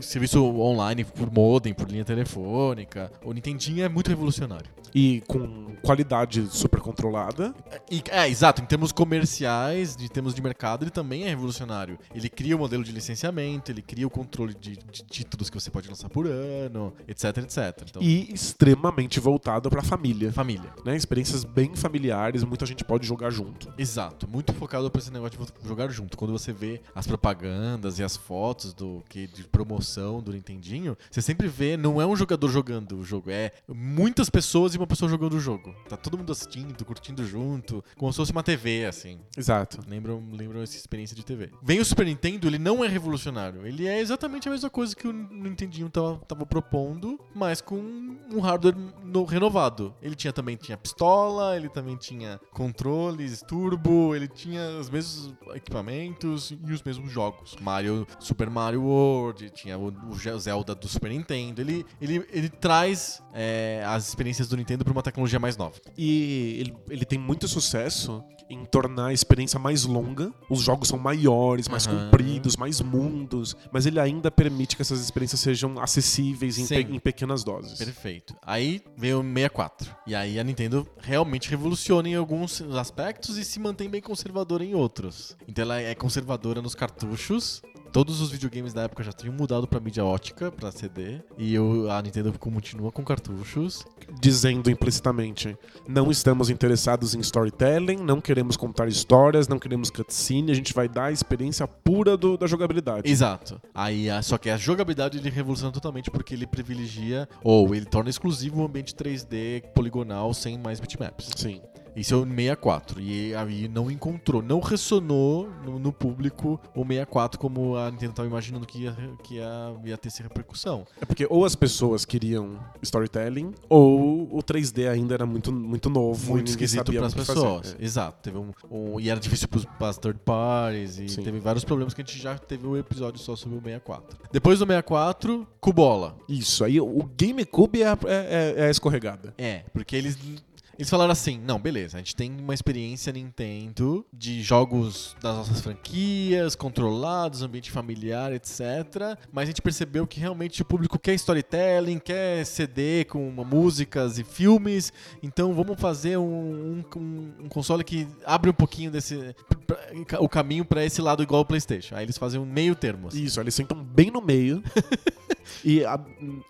serviço online por modem, por linha telefônica. O Nintendinho é muito revolucionário. E com qualidade super controlada. E- é, exato. Em termos comerciais, em termos de mercado, ele também é revolucionário. Ele cria o modelo de licenciamento, ele cria o controle de, de títulos que você pode lançar por ano, etc, etc. Então, E extremamente voltado pra família. família. Né? Experiências bem familiares, muita gente pode jogar junto. Exato, muito focado pra esse negócio de jogar junto. Quando você vê as propagandas e as fotos do que de promoção do Nintendinho, você sempre vê, não é um jogador jogando o jogo, é muitas pessoas e uma pessoa jogando o jogo. Tá todo mundo assistindo, curtindo junto, como se fosse uma TV, assim. Exato. Lembram, lembram essa experiência de TV. Vem o Super Nintendo, ele não é revolucionário. Ele é exatamente a mesma coisa que o Nintendinho tava, tava propondo, mas com um hardware no- renovado. Ele tinha também tinha pistola, ele também tinha controles, turbo, ele tinha os mesmos equipamentos e os mesmos jogos. Mario, Super Mario World, tinha o, o Zelda do Super Nintendo. Ele, ele, ele traz é, as experiências do Nintendo pra uma tecnologia mais nova. E ele, ele tem muito sucesso em tornar a experiência mais longa. Os jogos são maiores, mais Aham. compridos, mais mundos. Mas ele ainda permite que essas experiências sejam acessíveis em, pe- em pequenas doses. Perfeito. Aí veio o 64. E aí a Nintendo realmente revoluciona em alguns aspectos e se mantém bem conservadora em outros. Então ela é conservadora nos cartuchos. Todos os videogames da época já tinham mudado pra mídia ótica, pra CD. E o- a Nintendo continua com cartuchos. Dizendo implicitamente: não estamos interessados em storytelling, não queremos contar histórias, não queremos cutscene, a gente vai dar a experiência pura do- da jogabilidade. Exato. Aí, a- só que a jogabilidade ele revoluciona totalmente porque ele privilegia, ou ele torna exclusivo o ambiente 3D poligonal sem mais bitmaps. Sim. Isso é o 64. E aí não encontrou, não ressonou no, no público o 64 como a Nintendo estava imaginando que, ia, que ia, ia ter essa repercussão. É porque ou as pessoas queriam storytelling, ou o 3D ainda era muito, muito novo Muito e esquisito para as pessoas. É. Exato. Teve um, um- e era difícil para as third parties. E Sim. teve vários problemas que a gente já teve um episódio só sobre o 64. Depois do 64, Cubola. Isso, aí o GameCube é a, é, é a escorregada. É, porque eles. Eles falaram assim, não, beleza, a gente tem uma experiência Nintendo de jogos das nossas franquias, controlados, ambiente familiar, etc. Mas a gente percebeu que realmente o público quer storytelling, quer CD com uma- músicas e filmes. Então vamos fazer um, um- um console que abre um pouquinho desse pra- o caminho pra esse lado igual ao PlayStation. Aí eles fazem um meio termo. assim. Isso, eles sentam bem no meio. e a-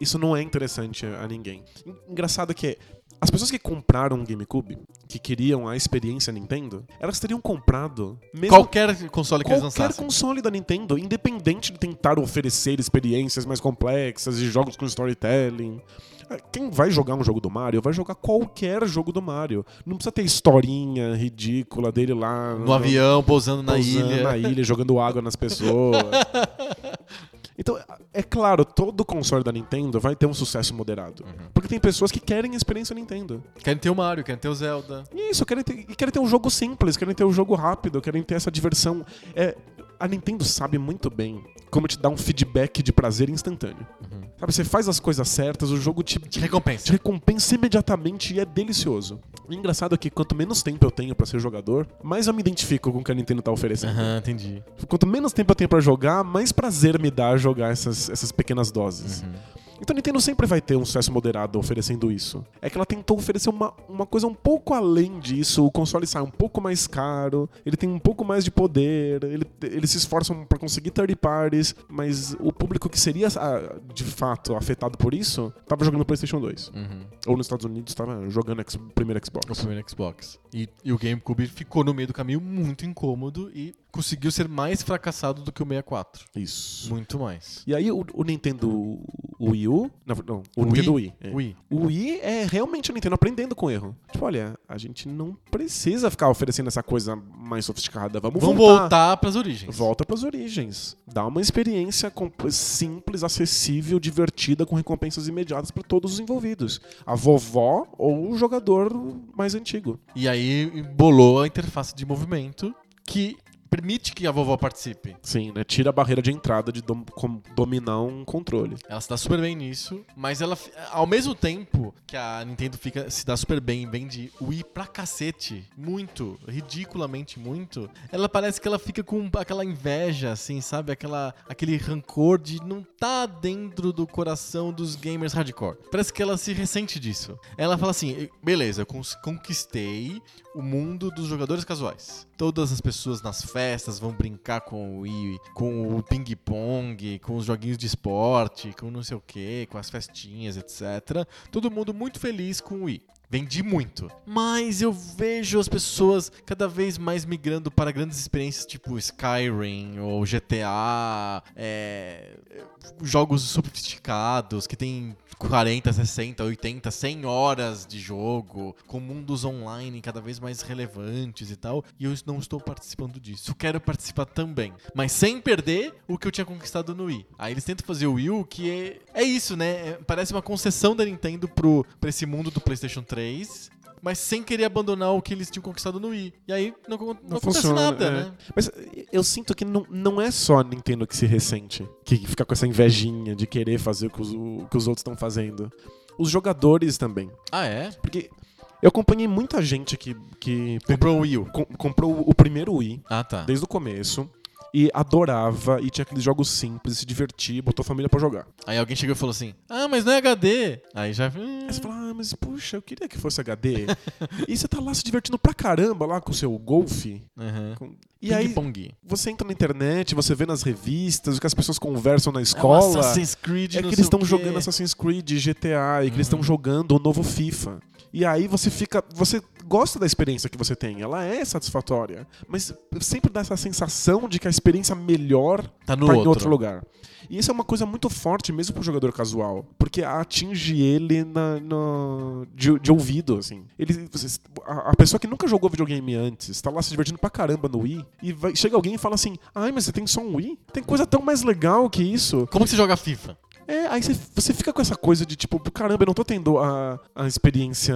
isso não é interessante a ninguém. En- Engraçado que as pessoas que compraram um GameCube, que queriam a experiência Nintendo, elas teriam comprado mesmo Qualquer console que eles qualquer lançassem. console da Nintendo, independente de tentar oferecer experiências mais complexas e jogos com storytelling. Ah, Quem vai jogar um jogo do Mario vai jogar qualquer jogo do Mario. Não precisa ter historinha ridícula dele lá No avião, pousando na pousando ilha. na ilha, jogando água nas pessoas. Então, é claro, todo console da Nintendo vai ter um sucesso moderado. Uhum. Porque tem pessoas que querem a experiência Nintendo. Querem ter o Mario, querem ter o Zelda. Isso, querem ter, e querem ter um jogo simples, querem ter um jogo rápido, querem ter essa diversão. É, a Nintendo sabe muito bem como te dar um feedback de prazer instantâneo. Sabe, você faz as coisas certas, o jogo te, Te recompensa. te recompensa imediatamente e é delicioso. O engraçado é que quanto menos tempo eu tenho pra ser jogador, mais eu me identifico com o que a Nintendo tá oferecendo. Aham, entendi. Quanto menos tempo eu tenho pra jogar, mais prazer me dá jogar essas, essas pequenas doses. Então a Nintendo sempre vai ter um sucesso moderado oferecendo isso. É que ela tentou oferecer uma, uma coisa um pouco além disso. O console sai um pouco mais caro, ele tem um pouco mais de poder, ele- eles se esforçam pra conseguir third parties, mas o público que seria ah, de fato afetado por isso tava jogando PlayStation 2. Uhum. Ou nos Estados Unidos tava jogando o primeiro Xbox. O primeiro Xbox. E, e o GameCube ficou no meio do caminho muito incômodo e conseguiu ser mais fracassado do que o 64. Isso. Muito mais. E aí o, o Nintendo Wii U. Não, não, o Wii? Nintendo Wii. é. Wii. O Wii é realmente a Nintendo aprendendo com o erro. Tipo, olha, a gente não precisa ficar oferecendo essa coisa mais sofisticada. Vamos, Vamos voltar. voltar pras origens. Volta pras origens. Dá uma experiência simples, acessível, divertida, com recompensas imediatas para todos os envolvidos. A vovó ou o jogador mais antigo. E aí bolou a interface de movimento que permite que a vovó participe. Sim, né? Tira a barreira de entrada de dom- dominar um controle. Ela se dá super bem nisso, mas ela, ao mesmo tempo que a Nintendo fica, se dá super bem e vende Wii pra cacete, muito, ridiculamente muito, ela parece que ela fica com aquela inveja, assim, sabe? Aquela, aquele rancor de não tá dentro do coração dos gamers hardcore. Parece que ela se ressente disso. Ela fala assim, beleza, conquistei o mundo dos jogadores casuais. Todas as pessoas nas festas vão brincar com o Wii, com o ping-pong, com os joguinhos de esporte, com não sei o que, com as festinhas, etc. Todo mundo muito feliz com o Wii. Vendi muito. Mas eu vejo as pessoas cada vez mais migrando para grandes experiências tipo Skyrim ou GTA, é, jogos sofisticados que tem 40, 60, 80, 100 horas de jogo, com mundos online cada vez mais relevantes e tal, e eu não estou participando disso. Quero participar também, mas sem perder o que eu tinha conquistado no Wii. Aí eles tentam fazer o Wii que é, é isso, né? É- parece uma concessão da Nintendo pro, esse mundo do PlayStation 3. Mas sem querer abandonar o que eles tinham conquistado no Wii. E aí não, não, Não acontece funciona, nada, é. né? Mas eu sinto que não, não é só a Nintendo que se ressente, que fica com essa invejinha de querer fazer o que os, o que os outros estão fazendo. Os jogadores também. Ah, é? Porque eu acompanhei muita gente que, que Comprou o Wii com- comprou o primeiro Wii Ah, tá. desde o começo e adorava e tinha aqueles jogos simples, se divertia, botou a família pra jogar. Aí alguém chegou e falou assim: Ah, mas não é HD. Aí já. hum, Aí você fala, ah, mas puxa, eu queria que fosse HD. e você tá lá se divertindo pra caramba lá com o seu golfe. aham. com- E aí Ping-pong. você entra na internet, você vê nas revistas, o que as pessoas conversam na É um escola. Assassin's Creed, É que eles estão jogando Assassin's Creed, GTA, e que eles estão Uhum. jogando o novo FIFA. E aí você fica. Você gosta da experiência que você tem, ela é satisfatória, mas sempre dá essa sensação de que a experiência melhor Tá no tá em outro. outro lugar. E isso é uma coisa muito forte mesmo pro jogador casual, porque atinge ele na, na- de, de ouvido, assim. Ele, você- a, a pessoa que nunca jogou videogame antes, tá lá se divertindo pra caramba no Wii, e vai- chega alguém e fala assim, ai, mas você tem só um Wii? Tem coisa tão mais legal que isso. Como você joga FIFA? É, aí você, você fica com essa coisa de tipo, caramba, eu não tô tendo a, a experiência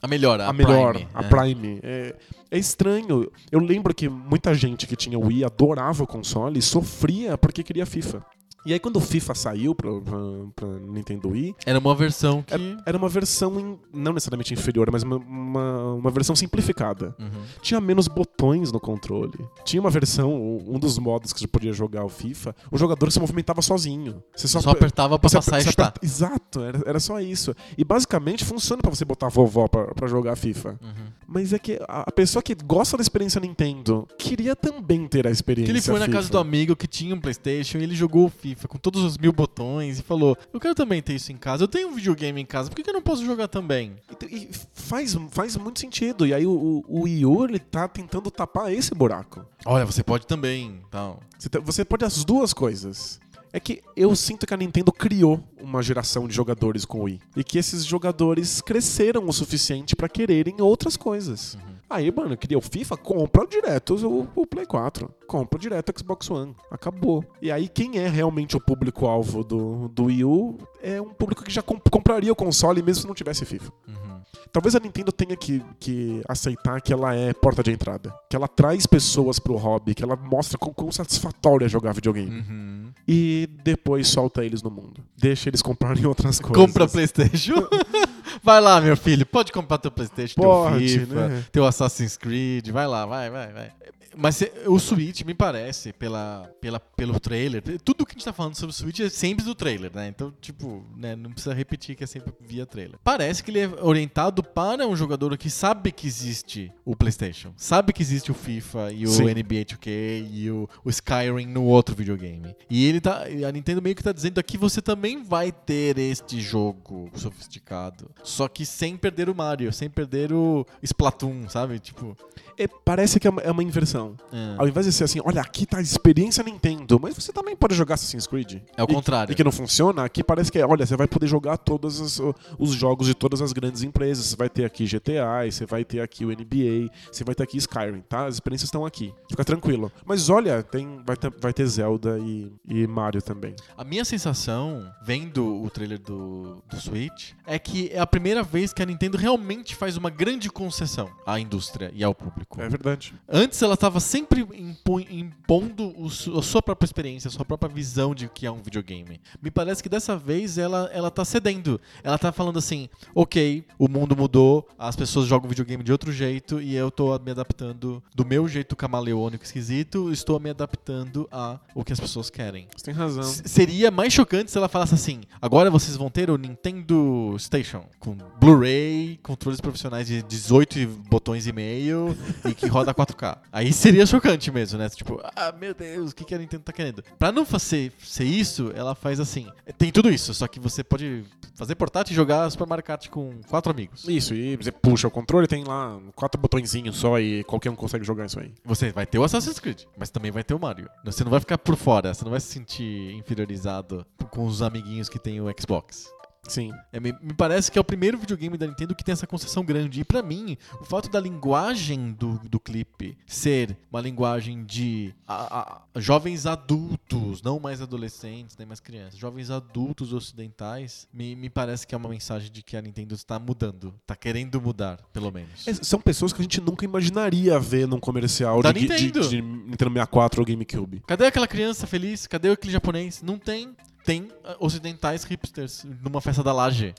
A melhor, a, a melhor, Prime, a é. Prime. É, é estranho. Eu lembro que muita gente que tinha Wii adorava o console e sofria porque queria FIFA. E aí quando o FIFA saiu pra, pra, pra Nintendo Wii, Era uma versão que... era, era uma versão in- não necessariamente inferior, mas uma, uma, uma versão simplificada. Uhum. Tinha menos botões no controle. Tinha uma versão, um dos modos que você podia jogar o FIFA, o jogador se movimentava sozinho. Você Só, só, apertava pra passar e chutar. aperta- Exato, era, era só isso. E basicamente funciona pra você botar a vovó pra, pra jogar FIFA. Uhum. Mas é que a a pessoa que gosta da experiência Nintendo queria também ter a experiência. Que ele foi na FIFA. casa do amigo que tinha um Playstation e ele jogou o FIFA com todos os mil botões e falou: Eu quero também ter isso em casa. Eu tenho um videogame em casa, por que, que eu não posso jogar também? E, e faz, faz muito sentido. E aí o, o, o ele tá tentando tapar esse buraco. Olha, você pode também. Então. Você, tá- você pode as duas coisas. É que eu sinto que a Nintendo criou uma geração de jogadores com o Wii. E que esses jogadores cresceram o suficiente pra quererem outras coisas. Aí, mano, queria o FIFA? Compra direto o, o Play 4. Compra direto o Xbox One. Acabou. E aí, quem é realmente o público-alvo do, do Wii U é um público que já comp- compraria o console mesmo se não tivesse FIFA. Uhum. Talvez a Nintendo tenha que, que aceitar que ela é porta de entrada. Que ela traz pessoas pro hobby, que ela mostra quão, quão satisfatório é jogar videogame. Uhum. E depois solta eles no mundo. Deixa eles comprarem outras coisas. Compra PlayStation. vai lá, meu filho. Pode comprar teu PlayStation, Pode, teu FIFA, né? teu Assassin's Creed. Vai lá, vai, vai, vai. Mas o Switch, me parece, pela, pela, pelo trailer, tudo que a gente tá falando sobre o Switch é sempre do trailer, né? Então, tipo, né, não precisa repetir que é sempre via trailer. Parece que ele é orientado para um jogador que sabe que existe o PlayStation, sabe que existe o FIFA e o Sim. NBA 2K e o, o Skyrim no outro videogame. E ele tá. A Nintendo meio que tá dizendo aqui você também vai ter este jogo sofisticado. Só que sem perder o Mario, sem perder o Splatoon, sabe? Tipo. É, parece que é uma, é uma inversão. É. Ao invés de ser assim, olha, aqui tá a experiência Nintendo, mas você também pode jogar Assassin's Creed. É o E- contrário. E que não funciona, aqui parece que é, olha, você vai poder jogar todos os, os jogos de todas as grandes empresas. Você vai ter aqui GTA, você vai ter aqui o NBA, você vai ter aqui Skyrim, tá? As experiências estão aqui. Fica tranquilo. Mas olha, tem, vai, ter, vai ter Zelda e, e Mario também. A minha sensação, vendo o trailer do, do Switch, é que é a primeira vez que a Nintendo realmente faz uma grande concessão à indústria e ao público. É verdade. Antes ela estava sempre impo- impondo o a sua própria experiência, a sua própria visão de que é um videogame. Me parece que dessa vez ela, ela tá cedendo. Ela tá falando assim: ok, o mundo mudou, as pessoas jogam videogame de outro jeito e eu tô me adaptando do meu jeito camaleônico esquisito, estou me adaptando a o que as pessoas querem. Você tem razão. S- Seria mais chocante se ela falasse assim: agora vocês vão ter o Nintendo Station com Blu-ray, controles profissionais de 18 botões e meio e que roda 4K. Aí seria chocante mesmo, né? Tipo, ah, meu Deus, o que, que a Nintendo tá querendo? Pra não fazer ser isso, ela faz assim: tem tudo isso, só que você pode fazer portátil e jogar Super Mario Kart com quatro amigos. Isso, e você puxa o controle, tem lá quatro botõezinhos só e qualquer um consegue jogar isso aí. Você vai ter o Assassin's Creed, mas também vai ter o Mario. Você não vai ficar por fora, você não vai se sentir inferiorizado com os amiguinhos que tem o Xbox. Sim. É, me, me parece que é o primeiro videogame da Nintendo que tem essa concessão grande. E pra mim, o fato da linguagem do, do clipe ser uma linguagem de a- a- jovens adultos, não mais adolescentes, nem mais crianças, jovens adultos ocidentais, me, me parece que é uma mensagem de que a Nintendo está mudando, está querendo mudar, pelo menos. É, São pessoas que a gente nunca imaginaria ver num comercial Da de, de, Nintendo. de Nintendo 64 ou GameCube. Cadê aquela criança feliz? Cadê aquele japonês? Não tem. Tem ah, ocidentais hipsters numa festa da laje.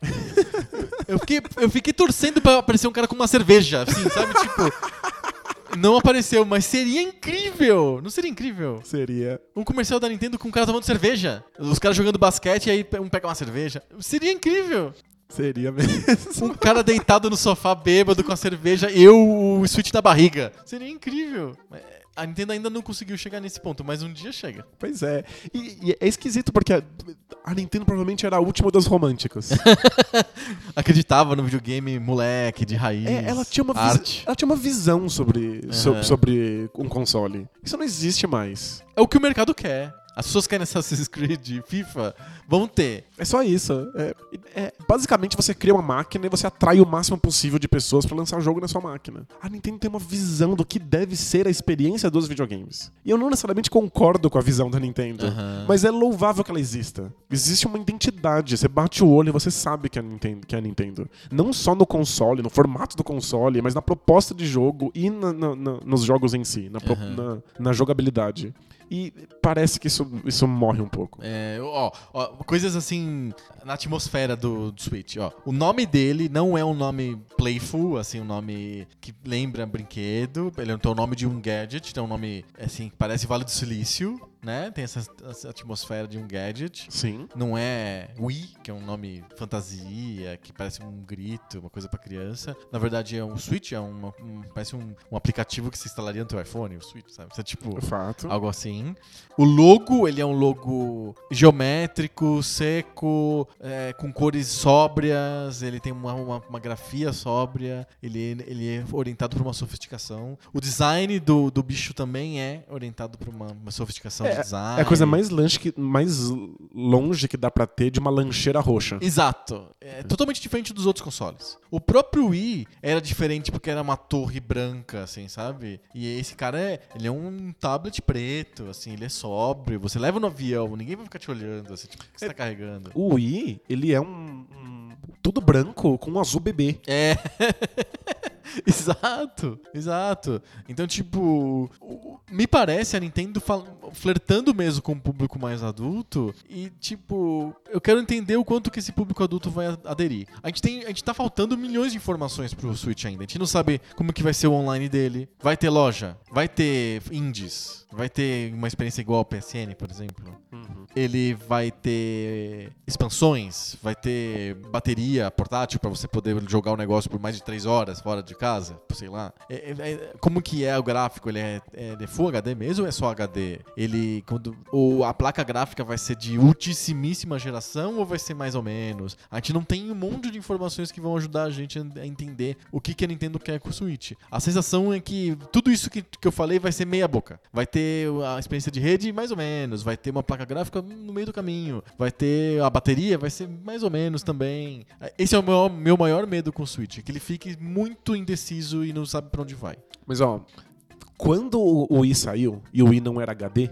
eu, fiquei, eu fiquei torcendo pra aparecer um cara com uma cerveja, assim, sabe? Tipo. Não apareceu, mas seria incrível! Não seria incrível? Seria. Um comercial da Nintendo com um cara tomando cerveja. Os caras jogando basquete e aí um pega uma cerveja. Seria incrível! Seria mesmo. Um cara deitado no sofá, bêbado, com a cerveja, eu, o Switch na barriga. Seria incrível. É, A Nintendo ainda não conseguiu chegar nesse ponto, mas um dia chega. Pois é. E, e é esquisito porque a, a Nintendo provavelmente era a última das românticas. Acreditava no videogame moleque, de raiz. É, ela, tinha uma arte. ela tinha uma visão sobre, so- Aham. sobre um console. Isso não existe mais. É o que o mercado quer. As pessoas querem Assassin's Creed, FIFA, vão ter. É só isso. É, é- basicamente você cria uma máquina e você atrai o máximo possível de pessoas pra lançar jogo na sua máquina. A Nintendo tem uma visão do que deve ser a experiência dos videogames. E eu não necessariamente concordo com a visão da Nintendo, Aham. mas é louvável que ela exista. Existe uma identidade, você bate o olho e você sabe que é a Nintendo. Que é a Nintendo. Não só no console, no formato do console, mas na proposta de jogo e na- na- na- nos jogos em si, na, pro- Aham. na- na jogabilidade. E parece que isso, isso morre um pouco. É, ó, ó, coisas assim na atmosfera do, do Switch, ó. O nome dele não é um nome playful, assim, um nome que lembra brinquedo. Ele tem o nome de um gadget, tem um nome, assim, que parece Vale do Silício, né? Tem essa, essa atmosfera de um gadget. Sim. Não é Wii, que é um nome fantasia, que parece um grito, uma coisa pra criança. Na verdade, é um Switch, é uma, um, parece um, um aplicativo que você instalaria no teu iPhone, o Switch, sabe? Isso é tipo Fato. algo assim. O logo, ele é um logo geométrico, seco, é, com cores sóbrias, ele tem uma, uma, uma grafia sóbria, ele, ele é orientado para uma sofisticação. O design do, do bicho também é orientado para uma, uma sofisticação de design. É a coisa mais, lanche que, mais longe que dá pra ter de uma lancheira roxa. Exato. É totalmente diferente dos outros consoles. O próprio Wii era diferente porque era uma torre branca, assim, sabe? E esse cara é, ele é um tablet preto, assim, ele é sóbrio. Você leva no avião, ninguém vai ficar te olhando, assim, tipo, o que você tá carregando? O Wii, ele é um, um- tudo branco com um azul bebê. É. exato, exato. Então, tipo, me parece a Nintendo flertando mesmo com o público mais adulto e, tipo, eu quero entender o quanto que esse público adulto vai aderir. A gente tem, a gente tá faltando milhões de informações pro Switch ainda. A gente não sabe como que vai ser o online dele. Vai ter loja, vai ter indies, vai ter uma experiência igual ao PSN, por exemplo ele vai ter expansões, vai ter bateria portátil pra você poder jogar o negócio por mais de 3 horas fora de casa, sei lá. É- é- é- como que é o gráfico? Ele é, é de Full HD mesmo ou é só HD? Ele quando ou a placa gráfica vai ser de ultimíssima geração ou vai ser mais ou menos? A gente não tem um monte de informações que vão ajudar a gente a entender o que que a Nintendo quer com o Switch. A sensação é que tudo isso que, que eu falei vai ser meia boca. Vai ter a experiência de rede mais ou menos, vai ter uma placa gráfica no meio do caminho, vai ter a bateria, vai ser mais ou menos também. Esse é o meu, meu maior medo com o Switch, que ele fique muito indeciso e não sabe pra onde vai. Mas ó, quando o Wii saiu e o Wii não era HD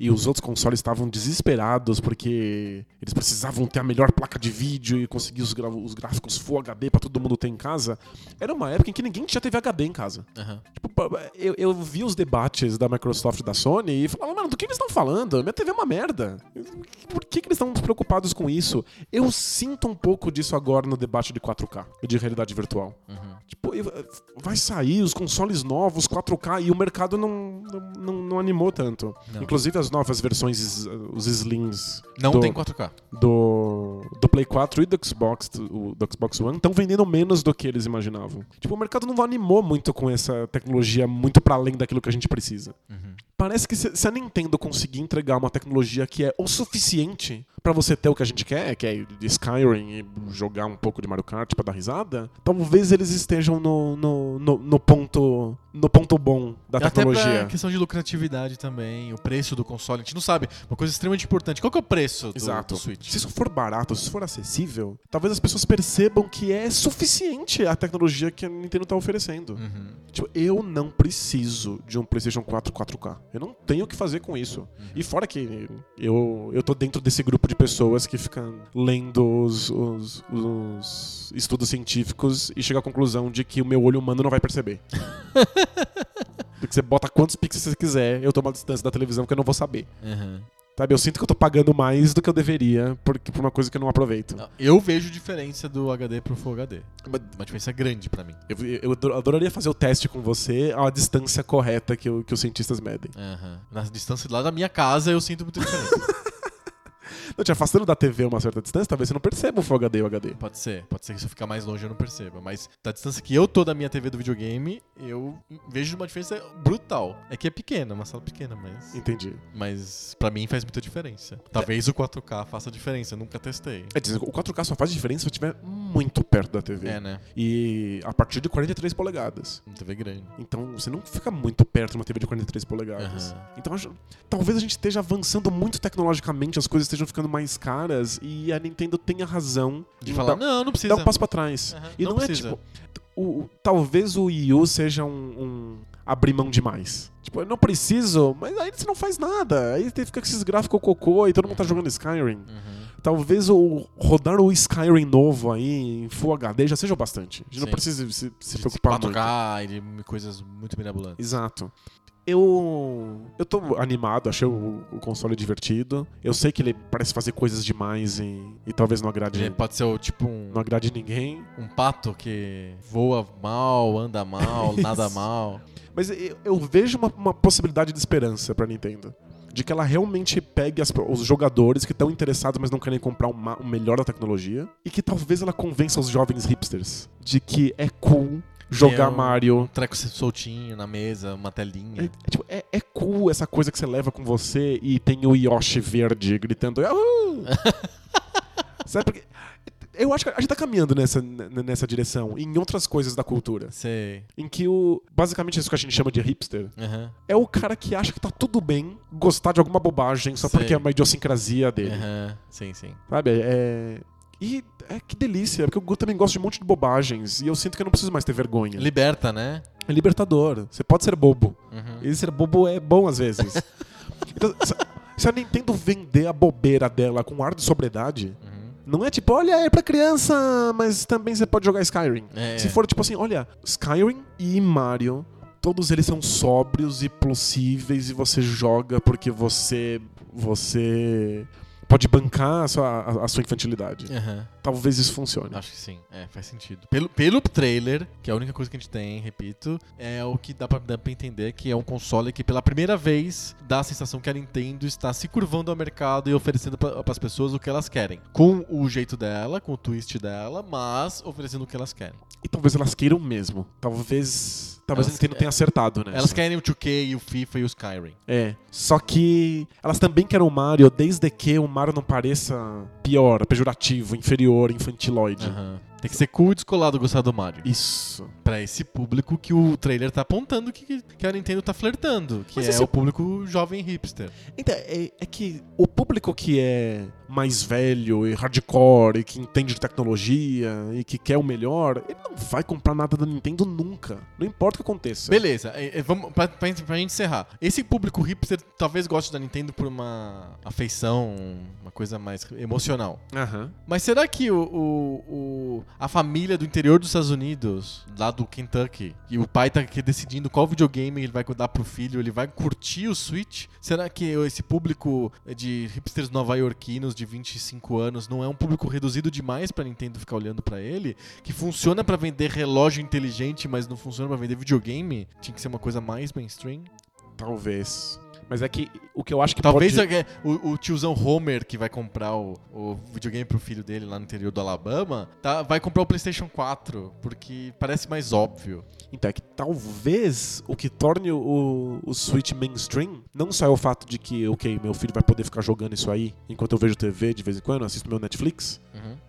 e os outros consoles estavam desesperados porque eles precisavam ter a melhor placa de vídeo e conseguir os, os gráficos Full HD pra todo mundo ter em casa, era uma época em que ninguém tinha TV HD em casa. Aham. Tipo, eu, eu vi os debates da Microsoft e da Sony e falava, mano, do que eles estão falando? Minha TV é uma merda. Por que, que eles estão preocupados com isso? Eu sinto um pouco disso agora no debate de 4K e de realidade virtual. Uhum. Tipo, vai sair os consoles novos, 4K, e o mercado não, não, não- animou tanto. Não. Inclusive as novas versões, os Slims Não do, tem 4K. do, do Play 4 e do Xbox, o, do Xbox One, estão vendendo menos do que eles imaginavam. Tipo, o mercado não animou muito com essa tecnologia muito para além daquilo que a gente precisa. Uhum. Parece que se, a Nintendo conseguir entregar uma tecnologia que é o suficiente pra você ter o que a gente quer, que é de Skyrim e jogar um pouco de Mario Kart pra dar risada, talvez eles estejam no, no, no, no ponto no ponto bom da Até tecnologia. pra questão de lucratividade também, o preço do console, a gente não sabe. Uma coisa extremamente importante. Qual que é o preço do, Exato. do Switch? Se isso for barato, se for acessível, talvez as pessoas percebam que é suficiente a tecnologia que a Nintendo tá oferecendo. Uhum. Tipo, eu não preciso de um PlayStation 4 4K. Eu não tenho o que fazer com isso. E fora que eu, eu tô dentro desse grupo de pessoas que ficam lendo os, os, os estudos científicos e chega à conclusão de que o meu olho humano não vai perceber. Porque você bota quantos pixels você quiser, eu tomo a distância da televisão que eu não vou saber. Uhum. Sabe, eu sinto que eu tô pagando mais do que eu deveria por, por uma coisa que eu não aproveito. Não, Eu vejo diferença do HD pro Full HD. Mas Uma diferença grande pra mim. Eu, eu ador- adoraria fazer o teste com você a distância correta que, o- que os cientistas medem. Aham. Na distância lá da minha casa eu sinto muita diferença. Não, te afastando da TV uma certa distância, talvez você não perceba o Full HD e o HD. Pode ser, pode ser que se eu ficar mais longe eu não perceba. Mas da distância que eu tô da minha TV do videogame, eu vejo uma diferença brutal. É que é pequena, uma sala pequena, mas. Entendi. Mas pra mim faz muita diferença. Talvez o 4K faça diferença, eu nunca testei. É dizer, o 4K só faz diferença se eu estiver muito perto da TV. É, né? E a partir de 43 polegadas. Uma TV grande. Então você não fica muito perto de uma TV de 43 polegadas. Aham. Então acho- talvez a gente esteja avançando muito tecnologicamente, as coisas estejam ficando mais caras e a Nintendo tenha razão De falar, dar, não, não precisa. dar um passo pra trás. Aham, E não não, é tipo. O, talvez o Wii U seja um, um abrir mão demais. Tipo, eu não preciso, mas aí você não faz nada. Aí você fica com esses gráficos cocô e todo mundo tá jogando Skyrim. Uhum. Talvez o rodar o Skyrim novo aí em Full HD já seja o bastante. A gente não Sim. precisa se, se De preocupar muito. 4K e de coisas muito mirabolantes. Exato. Eu. Eu tô animado, achei o, o console divertido. Eu sei que ele parece fazer coisas demais e, e talvez não agrade, Ele pode ser o, tipo um, não agrade ninguém. um pato que voa mal, anda mal, nada mal. Mas eu, eu vejo uma, uma possibilidade de esperança pra Nintendo. De que ela realmente pegue as- os jogadores que estão interessados, mas não querem comprar o melhor da tecnologia. E que talvez ela convença os jovens hipsters de que é cool jogar um- Mario. treco soltinho na mesa, uma telinha. É, é, tipo, é- é cool essa coisa que você leva com você e tem o Yoshi verde gritando. Yahoo! Sabe porque. Eu acho que a gente tá caminhando nessa, nessa direção, em outras coisas da cultura. Sei. Em que o. Basicamente, isso que a gente chama de hipster Aham. é o cara que acha que tá tudo bem gostar de alguma bobagem só Sei. porque é uma idiosincrasia dele. Aham. Sim, sim. Sabe? É. E é que delícia, porque eu também gosto de um monte de bobagens e eu sinto que eu não preciso mais ter vergonha. Liberta, né? É libertador. Você pode ser bobo. Uhum. E ser bobo é bom às vezes. então, se- a Nintendo vender a bobeira dela com ar de sobriedade, Uhum. não é tipo, olha, é pra criança, mas também você pode jogar Skyrim. É. Se for tipo assim, olha, Skyrim e Mario, todos eles são sóbrios e possíveis e você joga porque você você pode bancar a sua, a- a sua infantilidade. Aham. Talvez isso funcione. Acho que sim. É, faz sentido. Pelo, pelo trailer, que é a única coisa que a gente tem, repito, é o que dá pra, dá pra entender que é um console que pela primeira vez dá a sensação que a Nintendo está se curvando ao mercado e oferecendo para as pessoas o que elas querem. Com o jeito dela, com o twist dela, mas oferecendo o que elas querem. E talvez elas queiram mesmo. Talvez. Talvez Elas- a Nintendo tenha acertado, né? Elas querem o 2K, o FIFA e o Skyrim. É. Só que elas também querem o Mario, desde que o Mario não pareça pior, pejorativo, inferior, infantiloide. Aham. Tem que ser cool e descolado gostar do Mario. Isso. Pra esse público que o trailer tá apontando que, que a Nintendo tá flertando, que Mas é esse- o público jovem hipster. Então, é, é que o público que é mais velho e hardcore e que entende de tecnologia e que quer o melhor, ele não vai comprar nada da Nintendo nunca. Não importa o que aconteça. Beleza, é, é, vamos, pra, pra, pra gente encerrar. Esse público hipster talvez goste da Nintendo por uma afeição, uma coisa mais emocional. Aham. Mas será que o, o- o- a família do interior dos Estados Unidos, lá do Kentucky, e o pai tá aqui decidindo qual videogame ele vai dar pro filho, ele vai curtir o Switch? Será que esse público de hipsters nova-iorquinos de 25 anos não é um público reduzido demais pra Nintendo ficar olhando pra ele? Que funciona pra vender relógio inteligente, mas não funciona pra vender videogame? Tinha que ser uma coisa mais mainstream? Talvez. Mas é que o que eu acho que Talvez pode... é- o, o tiozão Homer que vai comprar o, o videogame pro filho dele lá no interior do Alabama, tá, vai comprar o PlayStation 4, porque parece mais óbvio. Então, é que talvez o que torne o, o Switch mainstream não só é o fato de que, ok, meu filho vai poder ficar jogando isso aí enquanto eu vejo TV de vez em quando, assisto meu Netflix,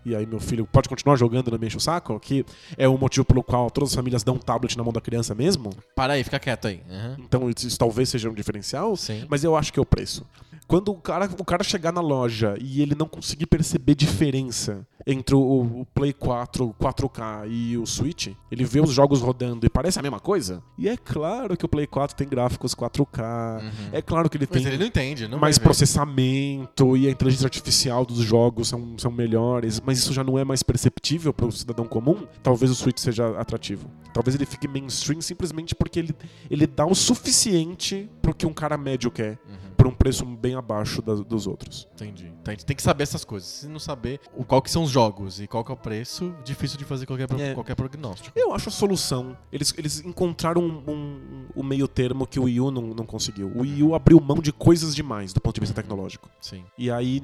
e aí meu filho pode continuar jogando, não me enche o saco, que é o motivo pelo qual todas as famílias dão um tablet na mão da criança mesmo. Para aí, fica quieto aí. Uhum. Então isso, talvez seja um diferencial, Sim. mas eu acho que é o preço. Quando o cara, o cara chegar na loja e ele não conseguir perceber diferença entre o, o Play 4 4K e o Switch, ele vê os jogos rodando e parece a mesma coisa. E é claro que o Play 4 tem gráficos 4K. Uhum. É claro que ele Mas tem ele não entende, não mais processamento e a inteligência artificial dos jogos são, são melhores, mas isso já não é mais perceptível para o cidadão comum, talvez o Switch seja atrativo. Talvez ele fique mainstream simplesmente porque ele, ele dá o suficiente pro que um cara médio quer. Uhum. Por um preço bem abaixo da- dos outros. Entendi. Então a gente tem que saber essas coisas. Se não saber o, qual que são os jogos e qual que é o preço, difícil de fazer qualquer, pro- É. qualquer prognóstico. Eu acho a solução. Eles, eles encontraram um, um- um meio termo que o Wii U não, não conseguiu. O Wii U abriu mão de coisas demais do ponto de vista tecnológico. Sim. E aí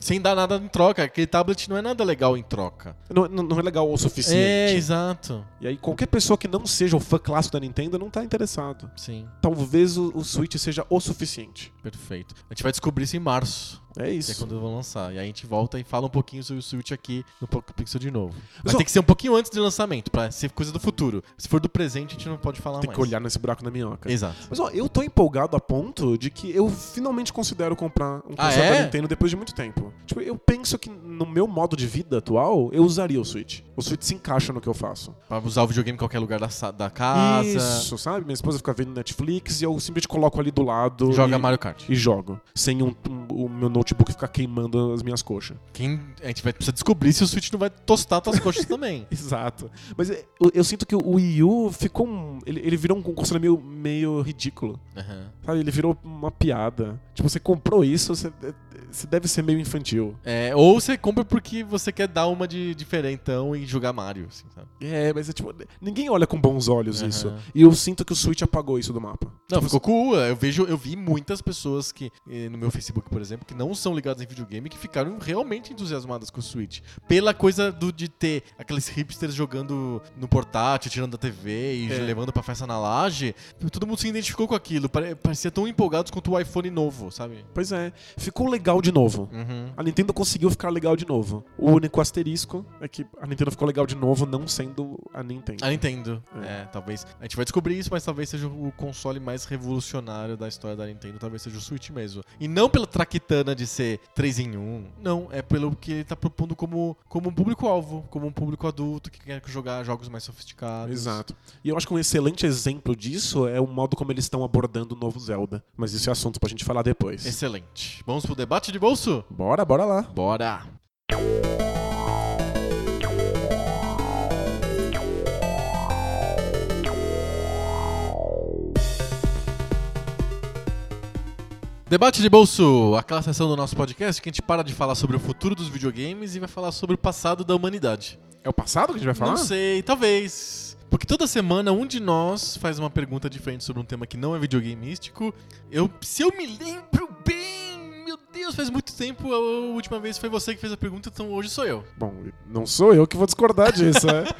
Sem dar nada em troca. Aquele tablet não é nada legal em troca. não, não- não é legal o suficiente. É, exato. E aí qualquer pessoa que não seja o fã clássico da Nintendo não tá interessado. Sim, Talvez o, o Switch seja o suficiente. perfeito. A gente vai descobrir isso em março, É que é isso. quando vão lançar. E aí a gente volta e fala um pouquinho sobre o Switch aqui no Pixel de novo. Mas Mas, ó, tem que ser um pouquinho antes do lançamento, pra ser coisa do futuro. Se for do presente, a gente não pode falar Tem mais. que olhar nesse buraco na minhoca. Exato. Mas ó, eu tô empolgado a ponto de que eu finalmente considero comprar um Ah, console é? da Nintendo depois de muito tempo. Tipo, eu penso que no meu modo de vida atual, eu usaria o Switch. O Switch se encaixa no que eu faço. Pra usar o videogame em qualquer lugar da, da casa. Isso, sabe? Minha esposa fica vendo Netflix e eu simplesmente coloco ali do lado Joga e, Mario Kart. e jogo. Sem um- um- o meu notebook ficar queimando as minhas coxas. Quem, a gente vai precisar descobrir se o Switch não vai tostar tuas coxas também. Exato. Mas eu, eu sinto que o Wii U ficou um. Ele, ele virou um console meio, meio ridículo. Aham. Sabe? Ele virou uma piada. Tipo, você comprou isso, você, você deve ser meio infantil. É, ou você compra porque você quer dar uma de diferentão e jogar Mario, assim, sabe? É, mas é tipo. Ninguém olha com bons olhos Aham. isso. E eu sinto que o Switch apagou isso do mapa. Não, Tipo, ficou cool. Eu vejo, eu vi muitas pessoas que eh, no meu Facebook, por exemplo, que não são ligadas em videogame, que ficaram realmente entusiasmadas com o Switch. Pela coisa do de ter aqueles hipsters jogando no portátil, tirando da TV e É. levando pra festa na laje. Todo mundo se identificou com aquilo. Pare- Parecia tão empolgados quanto o iPhone novo, sabe? Pois é. Ficou legal de novo. Uhum. A Nintendo conseguiu ficar legal de novo. O único asterisco é que a Nintendo ficou legal de novo, não sendo a Nintendo. A Nintendo. É. É. talvez. A gente vai descobrir isso, mas talvez seja o console mais revolucionário da história da Nintendo. Talvez seja o Switch mesmo. E não pela traquitana de ser 3 em 1. Não, é pelo que ele tá propondo como, como um público-alvo, como um público adulto que quer jogar jogos mais sofisticados. Exato. E eu acho que um excelente exemplo disso é o modo como eles estão abordando o novo Zelda. Mas isso é assunto pra gente falar depois. Excelente. Vamos pro debate de bolso? Bora, bora lá. Bora! Debate de bolso, aquela sessão do nosso podcast que a gente para de falar sobre o futuro dos videogames e vai falar sobre o passado da humanidade. É o passado que a gente vai falar? Não sei, talvez. Porque toda semana um de nós faz uma pergunta diferente sobre um tema que não é videogameístico. Eu, se eu me lembro bem, Deus, faz muito tempo, a última vez foi você que fez a pergunta, então hoje sou eu. Bom, não sou eu que vou discordar disso, é.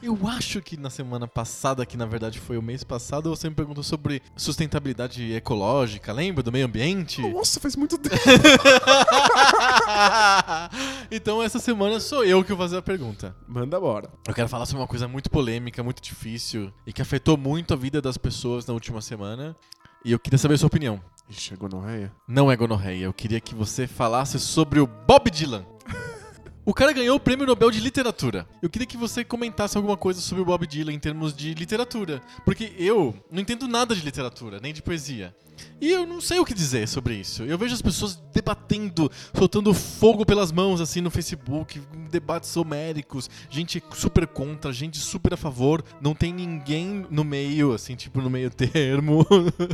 Eu acho que na semana passada, que na verdade foi o mês passado, você me perguntou sobre sustentabilidade ecológica, lembra do meio ambiente? Nossa, faz muito tempo. então essa semana sou eu que vou fazer a pergunta. Manda bora. Eu quero falar sobre uma coisa muito polêmica, muito difícil e que afetou muito a vida das pessoas na última semana. E eu queria saber a sua opinião. Ixi, chegou no réia. Não é gonorreia, eu queria que você falasse sobre o Bob Dylan. O cara ganhou o prêmio Nobel de Literatura. Eu queria que você comentasse alguma coisa sobre o Bob Dylan em termos de literatura. Porque eu não entendo nada de literatura, nem de poesia. E eu não sei o que dizer sobre isso. Eu vejo as pessoas debatendo, soltando fogo pelas mãos assim no Facebook, debates homéricos, gente super contra, gente super a favor. Não tem ninguém no meio, assim, tipo no meio termo.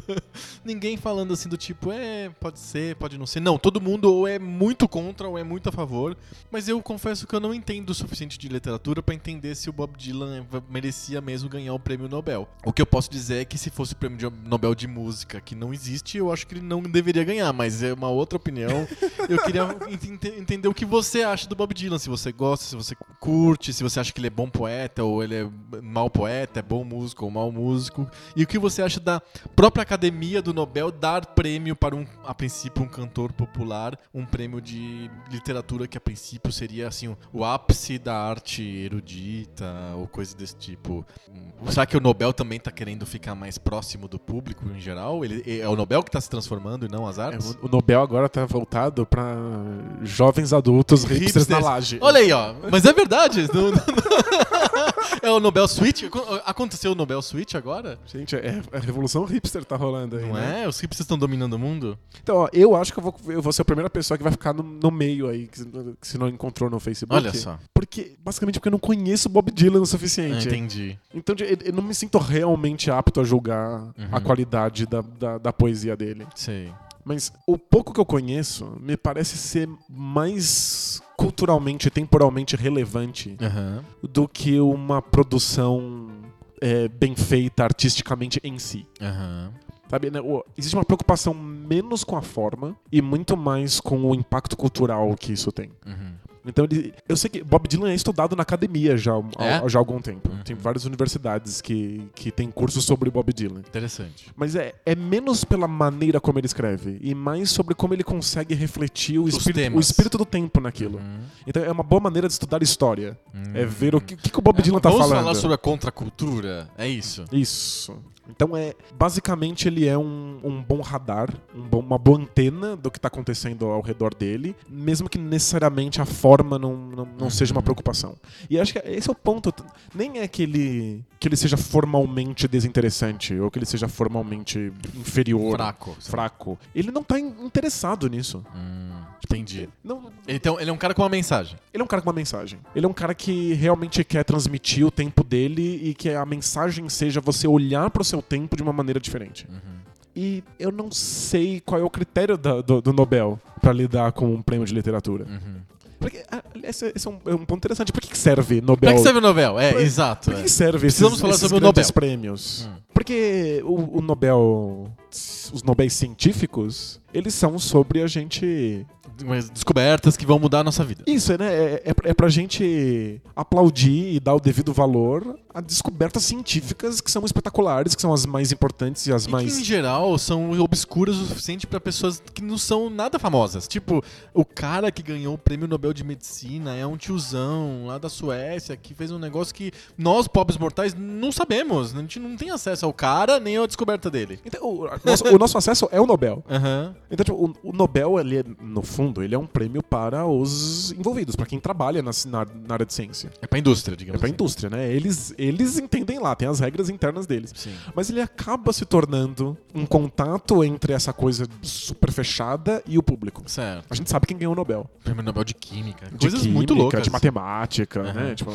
ninguém falando assim do tipo, é, pode ser, pode não ser. Não, todo mundo ou é muito contra ou é muito a favor. Mas eu confesso que eu não entendo o suficiente de literatura pra entender se o Bob Dylan merecia mesmo ganhar o prêmio Nobel. O que eu posso dizer é que se fosse o prêmio de- Nobel de música, que não existe, eu acho que ele não deveria ganhar, mas é uma outra opinião. eu queria ent- entender o que você acha do Bob Dylan, se você gosta, se você curte, se você acha que ele é bom poeta ou ele é mau poeta, é bom músico ou mau músico. E o que você acha da própria academia do Nobel dar prêmio para um, a princípio, um cantor popular, um prêmio de literatura que a princípio seria assim o ápice da arte erudita ou coisa desse tipo. Hum, Será que o Nobel também tá querendo ficar mais próximo do público em geral? Ele, é o Nobel que tá se transformando e não as É, artes? o- o Nobel agora tá voltado pra jovens adultos hipsters, na laje. Olha aí, ó. Mas é verdade. Não- É o Nobel Switch? Acon- Aconteceu o Nobel Switch agora? Gente, é, a revolução hipster tá rolando aí, Não né? é? Os hipsters estão dominando o mundo? Então, ó, eu acho que eu vou, eu vou ser a primeira pessoa que vai ficar no, no meio aí, que, se- que se não encontrou no Facebook. Olha só. Porque, basicamente, porque eu não conheço Bob Dylan o Ah, suficiente. entendi. Então, eu não me sinto realmente apto a julgar a qualidade da, da, da poesia dele. Sei. Mas o pouco que eu conheço me parece ser mais culturalmente e temporalmente relevante Aham. do que uma produção é, bem feita artisticamente em si. Aham. Sabe, né, existe uma preocupação menos com a forma e muito mais com o impacto cultural que isso tem. Uhum. Então, ele, eu sei que Bob Dylan é estudado na academia já, há- É? já há algum tempo. Uhum. Tem várias universidades que, que têm cursos sobre Bob Dylan. Interessante. Mas é, é menos pela maneira como ele escreve e mais sobre como ele consegue refletir o espírito, o espírito do tempo naquilo. Uhum. Então é uma boa maneira de estudar história. É Hum. ver o que, o que o Bob Dylan tá Vamos falando. falar sobre a contracultura? É isso. Isso. Então é basicamente ele é um, um bom radar, um bom- uma boa antena do que está acontecendo ao redor dele, mesmo que necessariamente a forma não, não, não seja uma preocupação. E acho que esse é o ponto. Nem é que ele que ele seja formalmente desinteressante ou que ele seja formalmente inferior, Fraco. fraco. Ele não tá in- interessado nisso. Hum, entendi. Não, Então, ele é um cara com uma mensagem. ele é um cara com uma mensagem. Ele é um cara que realmente quer transmitir o tempo dele e que a mensagem seja você olhar pro seu tempo de uma maneira diferente. E eu não sei qual é o critério da- do, do Nobel pra lidar com um prêmio de literatura. Uhum. Porque, ah, esse, esse é, um, é um ponto interessante. Por que, serve Nobel? Pra que serve o Nobel? É, Pra- exato. Por que, é. que serve esses, Precisamos falar esses sobre o Nobel. prêmios? Hum. Porque o, o Nobel, os Nobéis científicos, eles são sobre a gente Mas descobertas que vão mudar a nossa vida. Isso, né? É, é, é pra gente aplaudir e dar o devido valor a descobertas científicas que são espetaculares, que são as mais importantes e as E mais. que, em geral, são obscuras o suficiente pra pessoas que não são nada famosas. Tipo, o cara que ganhou o prêmio Nobel de Medicina é um tiozão lá da Suécia que fez um negócio que nós, pobres mortais, não sabemos. A gente não tem acesso ao cara nem à descoberta dele. Então, o, nosso, o nosso acesso é o Nobel. Aham. Então, tipo, o, o Nobel, ele é, no fundo, ele é um prêmio para os envolvidos, para quem trabalha na, na, na área de ciência. É pra indústria, É digamos pra assim. indústria, né? Eles, eles entendem lá, tem as regras internas deles. Sim. Mas ele acaba se tornando um contato entre essa coisa super fechada e o público. Certo. A gente sabe quem ganhou o Nobel. Prêmio Nobel de Química. de Coisas química, muito loucas. de matemática, Aham. né? Tipo,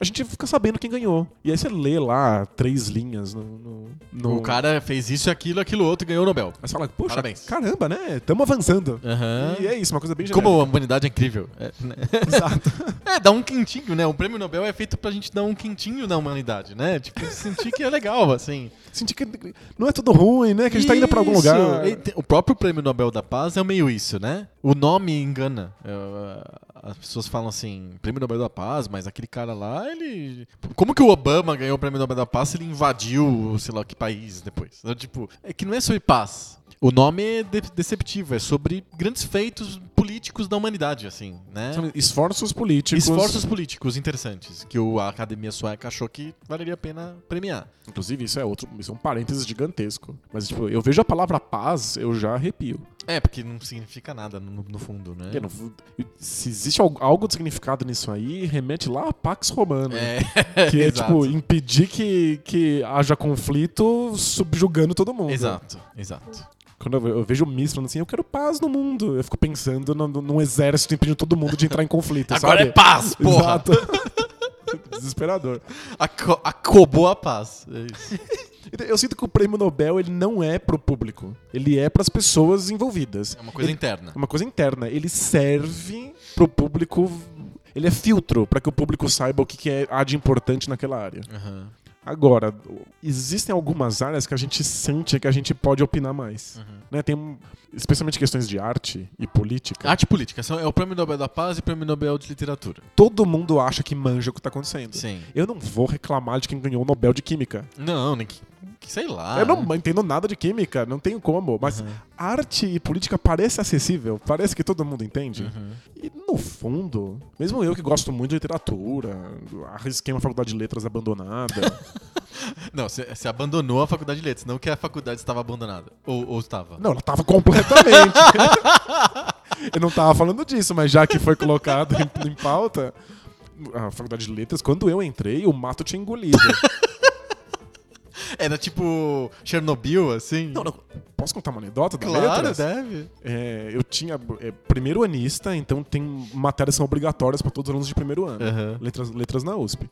a gente fica sabendo quem ganhou. E aí você lê lá três linhas no. no, no- O cara fez isso, aquilo, aquilo outro e ganhou o Nobel. Aí você fala, puxa, Parabéns. caramba, né? Estamos avançando. Aham. E é isso, uma coisa bem Como genérica. a humanidade é incrível. É, né? Exato. É, dá um quentinho, né? O prêmio Nobel é feito pra gente dar um quentinho na humanidade, né? Tipo, sentir que é legal, assim. Sentir que não é tudo ruim, né? Que a gente tá indo pra algum lugar. O próprio prêmio Nobel da Paz é meio isso, né? O nome engana. As pessoas falam assim, prêmio Nobel da Paz, mas aquele cara lá, ele... Como que o Obama ganhou o prêmio Nobel da Paz se ele invadiu, sei lá, que país depois? Então, tipo, é que não é sobre paz. O nome é de- deceptivo, é sobre grandes feitos políticos da humanidade, assim, né? São esforços políticos. Esforços políticos interessantes que o- a Academia Sueca achou que valeria a pena premiar. Inclusive, isso é outro. Isso é um parênteses gigantesco. Mas, tipo, eu vejo a palavra paz, eu já arrepio. É, porque não significa nada no, no fundo, né? No- se existe al- algo de significado nisso aí, remete lá a Pax Romana. É, Que é, tipo, impedir que, que haja conflito subjugando todo mundo. Exato, exato. Quando eu, eu vejo o Miss falando assim, eu quero paz no mundo, eu fico pensando no, no- num exército impedindo todo mundo de entrar em conflito, Agora sabe? é paz, porra! Exato. Desesperador. Aco- acobou a paz. É isso. Então, Eu sinto que o prêmio Nobel ele não é pro público, ele é pras pessoas envolvidas. É uma coisa Ele- interna. É uma coisa interna. Ele serve pro público. Ele é filtro para que o público saiba o que, que é, há de importante naquela área. Aham. Agora, existem algumas áreas que a gente sente que a gente pode opinar mais. Uhum. Né? Tem, especialmente questões de arte e política. Arte e política. são- É o Prêmio Nobel da Paz e o Prêmio Nobel de Literatura. Todo mundo acha que manja o que tá acontecendo. Sim. Eu não vou reclamar de quem ganhou o Nobel de Química. Não, nem que sei lá. eu não né? entendo nada de química, não tenho como. Mas Uhum. arte e política parece acessível, parece que todo mundo entende. Uhum. E no fundo, mesmo eu que gosto muito de literatura, arrisquei uma faculdade de letras abandonada. Não, você, abandonou a faculdade de letras, não que a faculdade estava abandonada. Ou, ou estava. não, ela tava completamente. eu não tava falando disso, mas já que foi colocado em, em pauta. a faculdade de letras, quando eu entrei, o mato tinha engolido. Era tipo Chernobyl, assim? não, não, posso contar uma anedota da Claro, letras? deve. É, eu tinha é, primeiro anista, então tem matérias que são obrigatórias para todos os alunos de primeiro ano. Aham. Letras, letras na USP.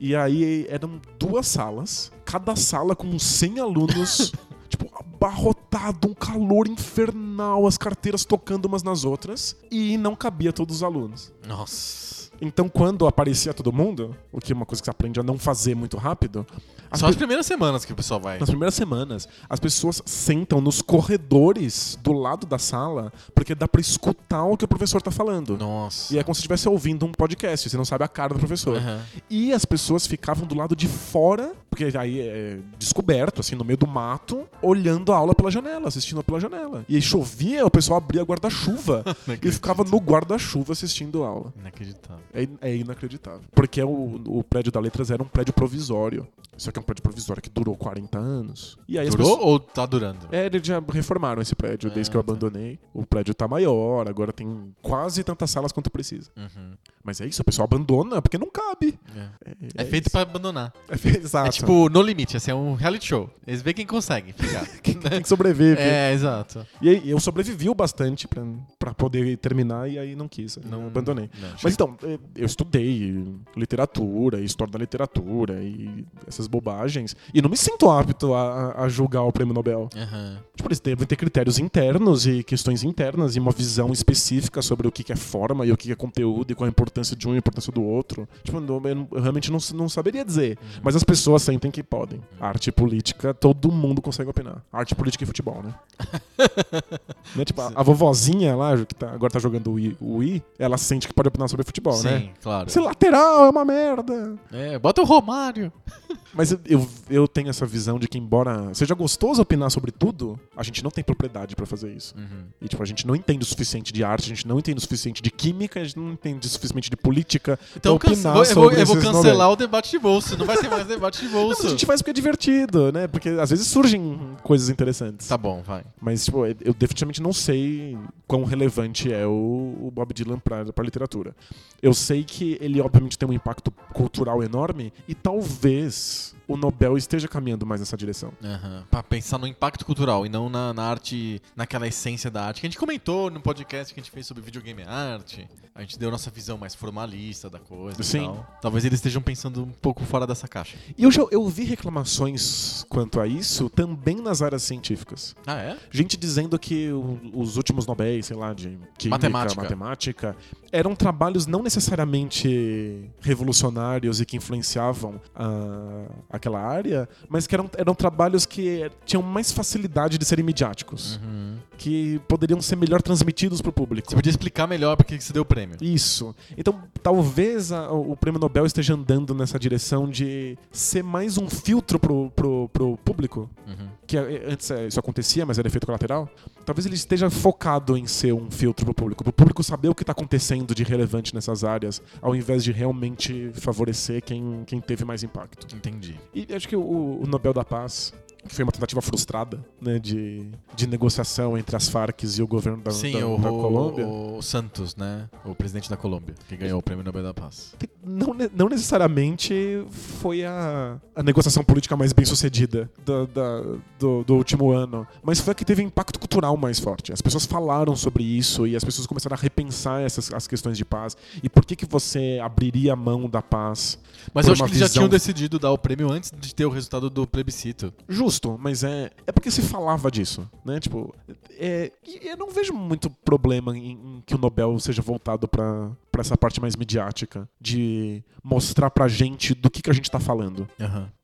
E aí eram duas salas, cada sala com uns 100 alunos, tipo, abarrotado, um calor infernal, as carteiras tocando umas nas outras, e não cabia todos os alunos. Nossa. Então, quando aparecia todo mundo, o que é uma coisa que você aprende a não fazer muito rápido, as Só as primeiras semanas que o pessoal vai. nas primeiras semanas, as pessoas sentam nos corredores do lado da sala, porque dá pra escutar o que o professor tá falando. Nossa. E é como se estivesse ouvindo um podcast, você não sabe a cara do professor. Aham. E as pessoas ficavam do lado de fora, porque aí é descoberto, assim, no meio do mato, olhando a aula pela janela, assistindo pela janela. E aí chovia, o pessoal abria guarda-chuva e ficava no guarda-chuva assistindo a aula. Inacreditável. É, é inacreditável. Porque o, o prédio da Letras era um prédio provisório. Só que é um prédio provisório que durou 40 anos. E aí Durou pessoas- ou tá durando? É, eles já reformaram esse prédio desde Ah, que eu tá. abandonei. O prédio tá maior, agora tem quase tantas salas quanto precisa. Uhum. Mas é isso, o pessoal abandona porque não cabe. É, feito pra abandonar. É, fe- exato. É tipo no limite, assim, é um reality show. Eles veem quem consegue ficar. quem, quem sobrevive. é, exato. E aí, eu sobrevivi o bastante pra, pra poder terminar e aí não quis, não abandonei. Não, Mas então, eh, eu estudei literatura, história da literatura e essas bobagens. E não me sinto apto a, a julgar o prêmio Nobel. Aham. Tipo, eles devem ter critérios internos e questões internas e uma visão específica sobre o que é forma e o que é conteúdo e qual a importância de um e a importância do outro. Tipo, eu, realmente não, não saberia dizer. Mas as pessoas sentem que podem. Arte e política, todo mundo consegue opinar. Arte, política e futebol, né? Né, Tipo, a, a vovozinha lá, que tá- agora tá jogando o Wii, o Wii, ela sente que pode opinar sobre futebol, Sim, né? claro. Esse lateral é uma merda. É, bota o Romário. Mas eu, eu, tenho essa visão de que, embora seja gostoso opinar sobre tudo, a gente não tem propriedade pra fazer isso. Uhum. E, tipo, a gente não entende o suficiente de arte, a gente não entende o suficiente de química, a gente não entende o suficiente de política. Então pra opinar vou- eu, vou, sobre eu vou cancelar Nobel. o debate de bolso. Não vai ter mais debate de Não, bolso. a gente faz porque é divertido, né? Porque às vezes surgem coisas interessantes. Tá bom, vai. Mas, tipo, eu definitivamente não sei quão relevante é o, o Bob Dylan pra, pra literatura. Eu sei que ele, obviamente, tem um impacto cultural enorme e talvez Yes. O Nobel esteja caminhando mais nessa direção. Aham. Pra pensar no impacto cultural e não na, na arte, naquela essência da arte. Que a gente comentou no podcast que a gente fez sobre videogame e arte. A gente deu nossa visão mais formalista da coisa Sim. e tal. Talvez eles estejam pensando um pouco fora dessa caixa. E eu já eu vi reclamações quanto a isso também nas áreas científicas. Ah, é? Gente dizendo que o- os últimos Nobéis, sei lá, de química, Matemática. matemática, eram trabalhos não necessariamente revolucionários e que influenciavam a- aquela área, mas que eram, eram trabalhos que tinham mais facilidade de serem midiáticos, Uhum. que poderiam ser melhor transmitidos para o público. Você podia explicar melhor por que que você deu o prêmio. Isso. Então, talvez a- o prêmio Nobel esteja andando nessa direção de ser mais um filtro pro, pro, pro público Uhum. Que eh, antes eh, isso acontecia, mas era efeito colateral, talvez ele esteja focado em ser um filtro pro público, pro público saber o que tá acontecendo de relevante nessas áreas, ao invés de realmente favorecer quem, quem teve mais impacto. Entendi. E acho que o, o Nobel da Paz foi uma tentativa frustrada, né, de, de negociação entre as Farc e o governo da, Sim, da, o, da Colômbia. o Santos, né? O presidente da Colômbia, que ganhou o prêmio Nobel da Paz. Não, não necessariamente foi a, a negociação política mais bem sucedida da- da- do, do último ano, mas foi a que teve impacto cultural mais forte. As pessoas falaram sobre isso e as pessoas começaram a repensar essas as questões de paz. E por que, que você abriria a mão da paz? Mas eu acho que eles já visão- tinham decidido dar o prêmio antes de ter o resultado do plebiscito. Justo, mas é, é porque se falava disso, né? Tipo, é, eu não vejo muito problema em, em que o Nobel seja voltado pra pra essa parte mais midiática, de mostrar pra gente do que, que a gente tá falando.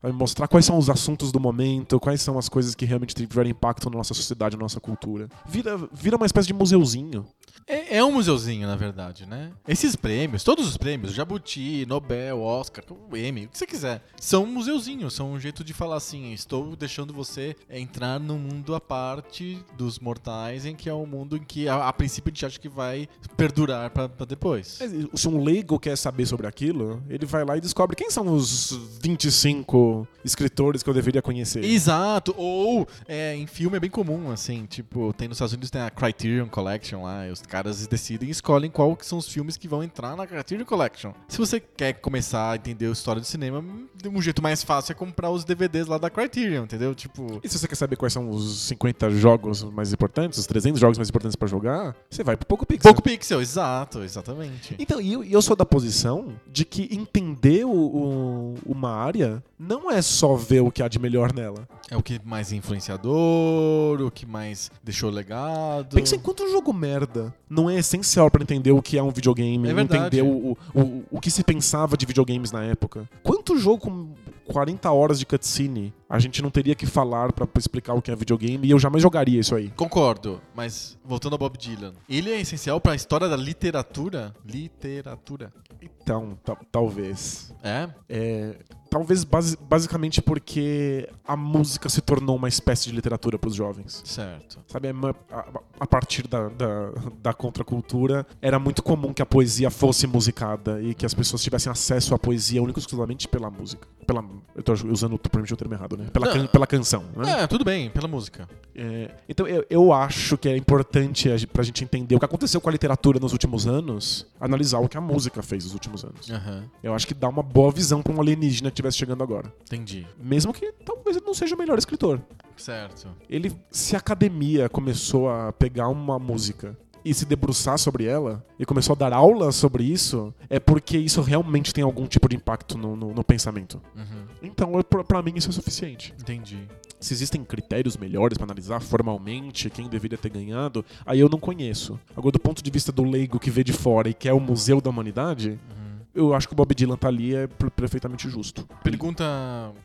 Vai mostrar quais são os assuntos do momento, quais são as coisas que realmente tiveram impacto na nossa sociedade, na nossa cultura. Vira, vira uma espécie de museuzinho. É, é um museuzinho, na verdade, né? Esses prêmios, todos os prêmios, Jabuti, Nobel, Oscar, o Emmy, o que você quiser, são um museuzinho, são um jeito de falar assim, estou deixando você entrar num mundo à parte dos mortais, em que é um mundo em que a, a princípio a gente acha que vai perdurar pra, pra depois. Se um leigo quer saber sobre aquilo, ele vai lá e descobre quem são os 25 escritores que eu deveria conhecer. Exato, ou é, em filme é bem comum, assim, tipo, tem nos Estados Unidos tem a Criterion Collection lá, eu Os caras decidem e escolhem qual que são os filmes que vão entrar na Criterion Collection. Se você quer começar a entender a história do cinema, um jeito mais fácil é comprar os DVDs lá da Criterion, entendeu? Tipo, E se você quer saber quais são os 50 jogos mais importantes, os 300 jogos mais importantes pra jogar, você vai pro Poco Pixel. pouco pixel, exato, exatamente. Então, e eu, eu sou da posição de que entender o- o- uma área não é só ver o que há de melhor nela. É o que mais influenciador, o que mais deixou legado. Pensa em quanto jogo merda não é essencial pra entender o que é um videogame, É entender o, o, o, o que se pensava de videogames na época. Quanto jogo 40 horas de cutscene a gente não teria que falar pra explicar o que é videogame e eu jamais jogaria isso aí. Concordo, mas voltando ao Bob Dylan, ele é essencial pra história da literatura? Literatura. Então, ta- talvez. É? É, talvez basi- basicamente porque a música se tornou uma espécie de literatura pros jovens. Certo. Sabe, é a, a partir da, da, da contracultura, era muito comum que a poesia fosse musicada e que as pessoas tivessem acesso à poesia única e exclusivamente pela música. Pela, eu tô usando provavelmente o termo errado, né? Pela, can- pela canção, né? É, tudo bem, pela música. É, então eu, eu acho que é importante pra gente entender o que aconteceu com a literatura nos últimos anos, analisar o que a música fez nos últimos anos. Aham, Eu acho que dá uma boa visão pra um alienígena que estivesse chegando agora. entendi. Mesmo que talvez ele não seja o melhor escritor. Certo. Ele, se a academia começou a pegar uma música e se debruçar sobre ela e começou a dar aula sobre isso, é porque isso realmente tem algum tipo de impacto no, no- no pensamento. Uhum, Então, pra mim, isso é suficiente. entendi. Se existem critérios melhores pra analisar formalmente quem deveria ter ganhado, aí eu não conheço. Agora, do ponto de vista do leigo que vê de fora e que é o museu da humanidade, Uhum. Eu acho que o Bob Dylan tá ali é per- perfeitamente justo. Pergunta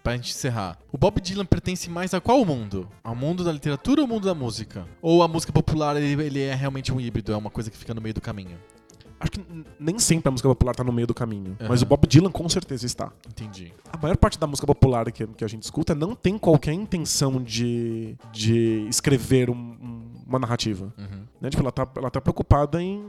pra gente encerrar. O Bob Dylan pertence mais a qual mundo? Ao mundo da literatura ou ao mundo da música? Ou a música popular ele, ele é realmente um híbrido, é uma coisa que fica no meio do caminho? Acho que nem sempre a música popular tá no meio do caminho, mas Aham. o Bob Dylan com certeza está. Entendi. A maior parte da música popular que, que a gente escuta não tem qualquer intenção de, de escrever um- um- uma narrativa. Uhum. Né? Tipo, ela tá, ela tá preocupada em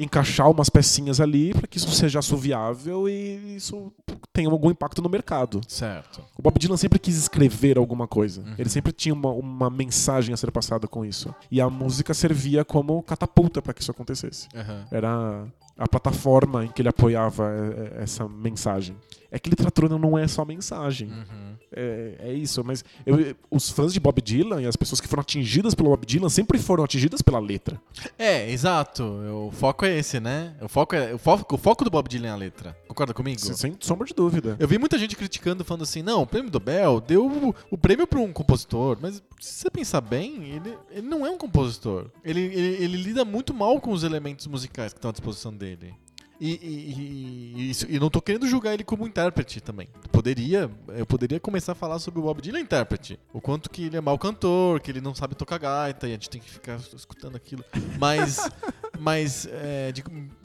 encaixar umas pecinhas ali para que isso seja assoviável e isso tenha algum impacto no mercado. Certo. O Bob Dylan sempre quis escrever alguma coisa. Uhum. Ele sempre tinha uma, uma mensagem a ser passada com isso. E a música servia como catapulta para que isso acontecesse. Aham. Era a plataforma em que ele apoiava eh, eh, essa mensagem. É que literatura não é só mensagem. Uhum. É, é isso, mas eu- os fãs de Bob Dylan e as pessoas que foram atingidas pelo Bob Dylan sempre foram atingidas pela letra. É, exato. O foco é esse, né? O foco, é, o foco, o foco do Bob Dylan é a letra. Concorda comigo? Sem, sem sombra de dúvida. Eu vi muita gente criticando, falando assim, não, o prêmio Nobel deu o, o prêmio para um compositor, mas se você pensar bem, ele, ele não é um compositor. Ele, ele, ele lida muito mal com os elementos musicais que estão à disposição dele. E, e, e- isso, e não tô querendo julgar ele como intérprete também. Poderia, eu poderia começar a falar sobre o Bob Dylan intérprete. O quanto que ele é mau cantor, que ele não sabe tocar gaita e a gente tem que ficar escutando aquilo. Mas, mas é, de-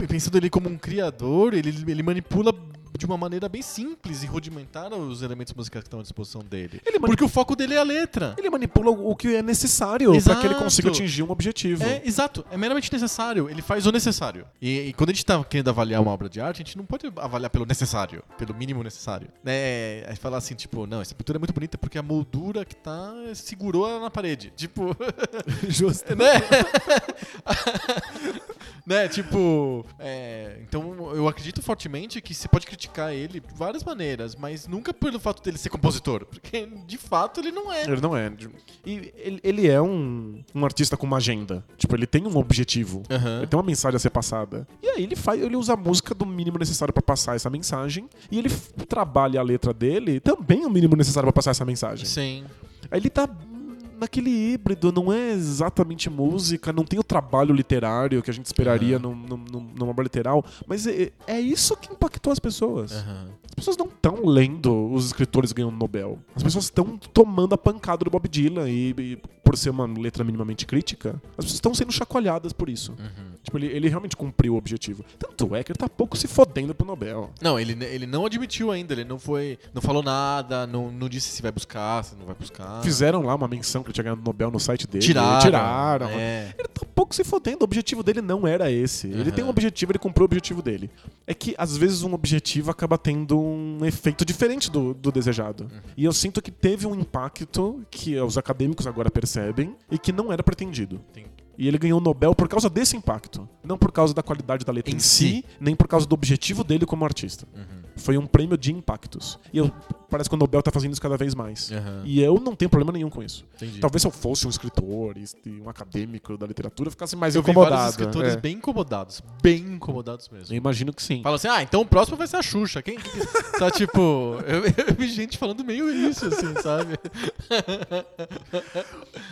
pensando ele como um criador, ele, ele manipula de uma maneira bem simples e rudimentar os elementos musicais que estão à disposição dele. Ele mani- Porque o foco dele é a letra. Ele manipula o que é necessário para que ele consiga atingir um objetivo. É, exato, é meramente necessário. Ele faz o necessário. E, e quando a gente tá querendo avaliar uma obra de arte, a gente não pode avaliar pelo necessário, pelo mínimo necessário. É, aí falar assim, tipo, não, essa pintura é muito bonita porque a moldura que tá segurou ela na parede. Tipo, Justo. né? né, tipo, é, então eu acredito fortemente que você pode criticar ele de várias maneiras, mas nunca pelo fato dele ser compositor, porque de fato ele não é. Ele não é. E ele, ele é um, um artista com uma agenda. Tipo, ele tem um objetivo. Aham. Ele tem uma mensagem a ser passada. E aí ele faz, ele usa a música do mínimo necessário pra passar essa mensagem. E ele trabalha a letra dele também o mínimo necessário pra passar essa mensagem. Sim. Aí ele tá naquele híbrido, não é exatamente música, não tem o trabalho literário que a gente esperaria Aham. num- num- num- numa obra literal, mas é, é isso que impactou as pessoas. Aham. As pessoas não estão lendo os escritores ganhando Nobel. As pessoas estão tomando a pancada do Bob Dylan e, e por ser uma letra minimamente crítica, as pessoas estão sendo chacoalhadas por isso. Uhum. Tipo, ele, ele realmente cumpriu o objetivo. Tanto é que ele tá pouco se fodendo pro Nobel. Não, ele, ele não admitiu ainda, ele não foi. não falou nada, não, não disse se vai buscar, se não vai buscar. Fizeram lá uma menção que ele tinha ganhado o Nobel no site dele. Tiraram. Tiraram. É. Ele tá pouco se fodendo. O objetivo dele não era esse. Ele Aham. tem um objetivo, ele cumpriu o objetivo dele. É que, às vezes, um objetivo acaba tendo um efeito diferente do, do desejado. E eu sinto que teve um impacto que os acadêmicos agora percebem e que não era pretendido. Tem- E ele ganhou o Nobel por causa desse impacto. Não por causa da qualidade da letra em, Em si, si. nem por causa do objetivo dele como artista. Foi um prêmio de impactos. E eu, parece que o Nobel tá fazendo isso cada vez mais. Aham. E eu não tenho problema nenhum com isso. Entendi. Talvez se eu fosse um escritor um acadêmico da literatura, eu ficasse mais eu incomodado. vários escritores É. bem incomodados. Bem incomodados mesmo. Eu imagino que sim. Fala assim, ah, então o próximo vai ser a Xuxa. Quem? que- tá tipo. Eu, eu vi gente falando meio isso, assim, sabe?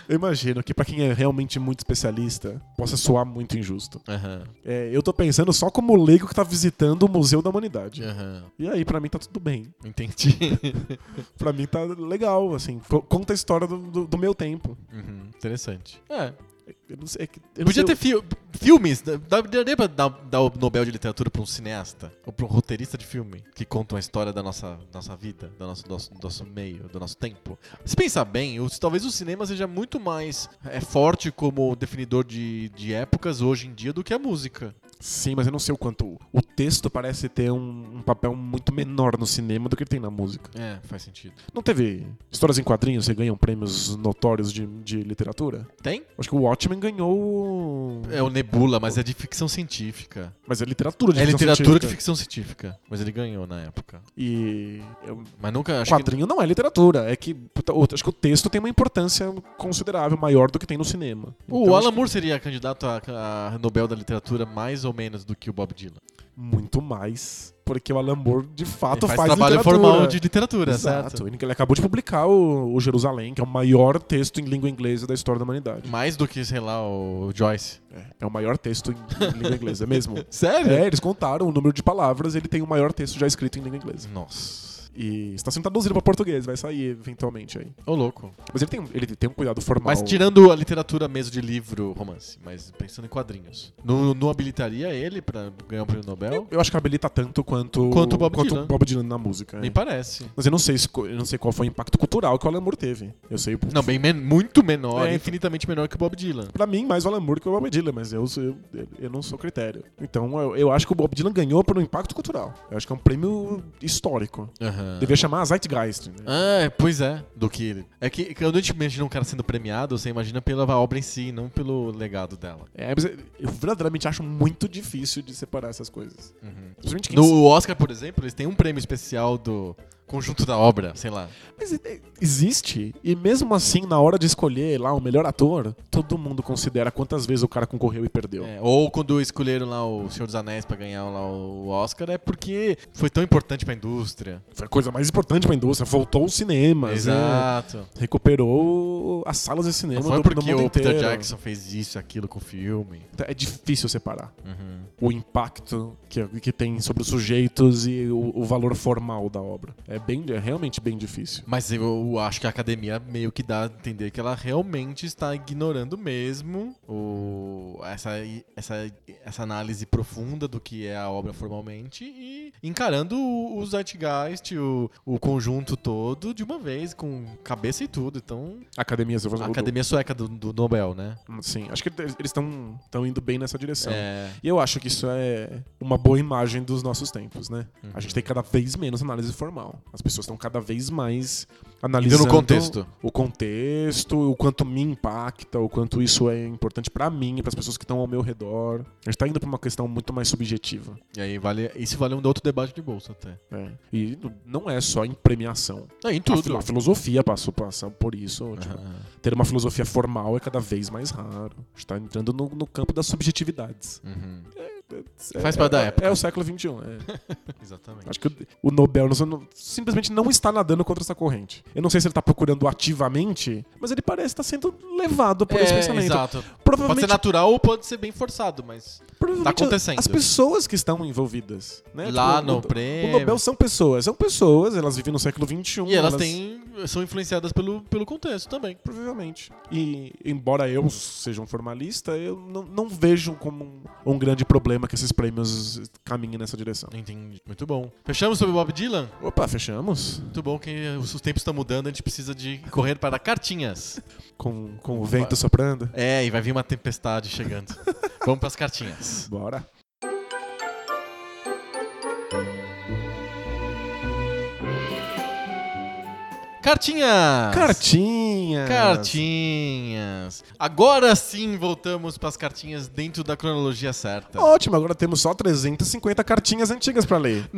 Eu imagino que pra quem é realmente muito especialista, possa soar muito injusto. Aham, É, eu tô pensando só como leigo que tá visitando o Museu da Humanidade. aham. E aí, pra mim, tá tudo bem. Entendi. Pra mim tá legal, assim. Co- Conta a história do, do- do meu tempo. Uhum, interessante. É. Eu não sei, é que- eu não Podia sei- ter fi- filmes. dá- Daria pra dar, dar o Nobel de Literatura pra um cineasta? Ou pra um roteirista de filme que conta uma história da nossa, nossa vida, do nosso, nosso, nosso meio, do nosso tempo? Se pensar bem, os- talvez o cinema seja muito mais é, forte como definidor de, de épocas hoje em dia do que a música. Sim, mas eu não sei o quanto. O texto parece ter um, um papel muito menor no cinema do que ele tem na música. É, faz sentido. Não teve histórias em quadrinhos que ganham prêmios notórios de, de literatura? Tem? Acho que o Watchmen ganhou. É o Nebula, mas é de ficção científica. Mas é literatura de É ficção literatura de científica. ficção científica. Mas ele ganhou na época. E. eu- Mas nunca. Acho que quadrinho não é literatura. É que. o- Acho que o texto tem uma importância considerável, maior do que tem no cinema. O Então, Alan acho Moore seria candidato a, a Nobel da Literatura mais ou menos do que o Bob Dylan. muito mais. Porque o Alan Moore, de fato, Ele faz, trabalho literatura. formal de literatura, Exato. certo? Ele acabou de publicar o, o Jerusalém, que é o maior texto em língua inglesa da história da humanidade. Mais do que, sei lá, o Joyce. É, é o maior texto em, em língua inglesa mesmo. Sério? É, eles contaram o número de palavras, ele tem o maior texto já escrito em língua inglesa. Nossa. E está sendo traduzido para português, vai sair eventualmente aí. Ô, louco. Mas ele tem, ele tem um cuidado formal. Mas tirando a literatura mesmo de livro, romance, mas pensando em quadrinhos. Não, não habilitaria ele pra ganhar o prêmio Nobel? Eu acho que habilita tanto quanto, Quanto o Bob Dylan. Bob Dylan na música. é. Me parece. Mas eu não sei eu não sei qual foi o impacto cultural que o Alan Moore teve. Eu sei Não, bem men- muito menor, É, então. infinitamente menor que o Bob Dylan. Pra mim, mais o Alan Moore que o Bob Dylan, mas eu, eu, eu não sou critério. Então, eu, eu acho que o Bob Dylan ganhou por um impacto cultural. Eu acho que é um prêmio histórico. Aham. Devia chamar Zeitgeist. Né? Ah, pois é, do que ele. É que quando a gente imagina um cara sendo premiado, você imagina pela obra em si, não pelo legado dela. É, mas eu verdadeiramente acho muito difícil de separar essas coisas. Uhum. No Oscar, por exemplo, eles têm um prêmio especial do conjunto da obra, sei lá. Mas existe. E mesmo assim, na hora de escolher lá o melhor ator, todo mundo considera quantas vezes o cara concorreu e perdeu. É, ou quando escolheram lá o Senhor dos Anéis pra ganhar lá o Oscar, é porque foi tão importante pra indústria. Foi a coisa mais importante pra indústria. Voltou os cinemas. né? Exato. Recuperou as salas de cinema Não foi do, porque o Peter inteiro. Jackson fez isso, aquilo com o filme. Então, É difícil separar Uhum. o impacto que, que tem sobre os sujeitos e o, o valor formal da obra. É bem, é realmente bem difícil. Mas eu acho que a academia meio que dá a entender que ela realmente está ignorando mesmo o, essa, essa, essa análise profunda do que é a obra formalmente e encarando o, o zeitgeist, o, o conjunto todo de uma vez, com cabeça e tudo. Então, Academia, a academia sueca do, do Nobel, né? Sim, acho que eles estão estão indo bem nessa direção. É, E eu acho que isso é uma boa imagem dos nossos tempos, né? Uhum. A gente tem cada vez menos análise formal. As pessoas estão cada vez mais analisando contexto. o contexto, o quanto me impacta, o quanto isso é importante pra mim e pras pessoas que estão ao meu redor. A gente tá indo pra uma questão muito mais subjetiva. E aí vale. Isso vale um outro debate de bolsa até. né? E não é só em premiação. É, em A, tudo. filo- a filosofia passou, passou por isso. tipo, Aham. ter uma filosofia formal é cada vez mais raro. A gente tá entrando no, no campo das subjetividades. Uhum. É- Faz parte da é- época. É o século XXI. é. Exatamente. Acho que o, o Nobel não- simplesmente não está nadando contra essa corrente. Eu não sei se ele está procurando ativamente, mas ele parece estar sendo levado por esse É, pensamento. Exato. Pode ser natural ou pode ser bem forçado, mas tá acontecendo. As pessoas que estão envolvidas. Né? lá Tipo, no o, prêmio. o Nobel são pessoas. São pessoas, elas vivem no século XXI. E elas têm, são influenciadas pelo, pelo contexto também. Provavelmente. E, embora eu seja um formalista, eu não, não vejo como um, um grande problema que esses prêmios caminhem nessa direção. Entendi. Muito bom. Fechamos sobre Bob Dylan? Opa, fechamos. Muito bom que os, os tempos estão mudando, a gente precisa de correr para cartinhas. Com, com o vento soprando. É, e vai vir uma tempestade chegando. Vamos para as cartinhas. Bora. Cartinhas! Cartinhas! Cartinhas! Agora sim voltamos para as cartinhas dentro da cronologia certa. Ótimo, agora temos só 350 cartinhas antigas pra ler.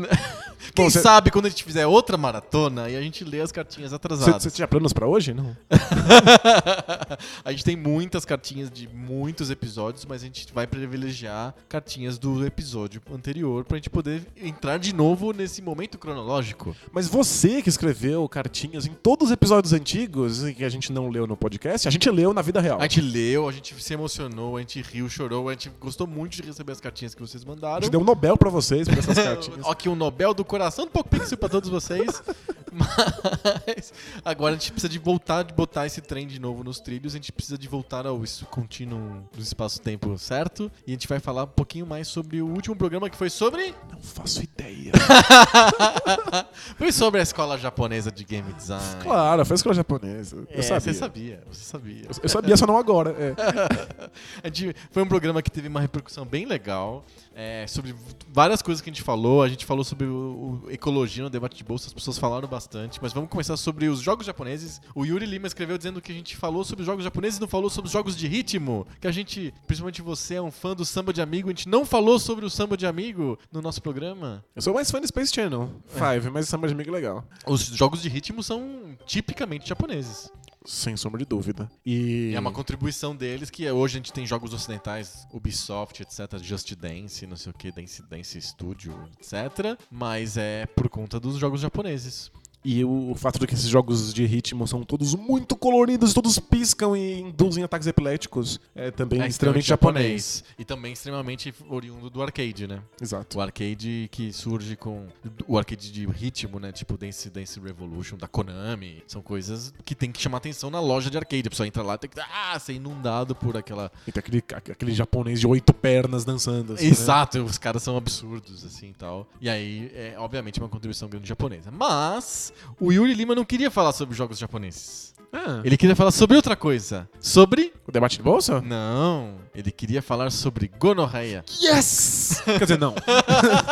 Quem Bom, cê- sabe quando a gente fizer outra maratona e a gente lê as cartinhas atrasadas. Você tinha planos pra hoje? Não. a gente tem muitas cartinhas de muitos episódios, mas a gente vai privilegiar cartinhas do episódio anterior pra gente poder entrar de novo nesse momento cronológico. Mas você que escreveu cartinhas em todos os episódios antigos que a gente não leu no podcast, a gente leu na vida real. A gente leu, a gente se emocionou, a gente riu, chorou, a gente gostou muito de receber as cartinhas que vocês A mandaram. gente deu um Nobel pra vocês por essas cartinhas. Aqui um Nobel do coração do Poco Pixel pra todos vocês. Mas agora a gente precisa de voltar, de botar esse trem de novo nos trilhos. A gente precisa de voltar ao es- contínuo do espaço-tempo certo. E a gente vai falar um pouquinho mais sobre o último programa que foi sobre. Não faço ideia. foi sobre a escola japonesa de game design. Claro, foi a escola japonesa. Eu É, sabia. Você sabia, você sabia. Eu sabia, só não agora. É. Foi um programa que teve uma repercussão bem legal é, sobre várias coisas que a gente falou. A gente falou sobre o, o ecologia no debate de bolsa, as pessoas falaram bastante. Mas vamos começar sobre os jogos japoneses. O Yuri Lima escreveu dizendo que a gente falou sobre os jogos japoneses e não falou sobre os jogos de ritmo. Que a gente, principalmente você, é um fã do samba de amigo. A gente não falou sobre o samba de amigo no nosso programa. Eu sou mais fã de Space Channel 5, mas Samba de Amigo é legal. Os jogos de ritmo são tipicamente japoneses. Sem sombra de dúvida. E. E é uma contribuição deles que hoje a gente tem jogos ocidentais, Ubisoft, etc, Just Dance, não sei o que, Dance, Dance Studio, etc. Mas é por conta dos jogos japoneses. E o, o fato de que esses jogos de ritmo são todos muito coloridos, todos piscam e induzem ataques epiléticos é também É extremamente japonês. E também extremamente oriundo do arcade, né? Exato. O arcade que surge com. O arcade de ritmo, né? Tipo Dance Dance Revolution da Konami. São coisas que tem que chamar atenção na loja de arcade. A pessoa entra lá e tem que ah, ser inundado por aquela E tem aquele, aquele japonês de oito pernas dançando. assim, né? Exato, os caras são absurdos, assim e tal. E aí, é obviamente uma contribuição grande japonesa. Mas, o Yuri Lima não queria falar sobre jogos japoneses. Ah, Ele queria falar sobre outra coisa. Sobre. O debate de bolsa? Não. Ele queria falar sobre gonorreia. Yes! Quer dizer, não.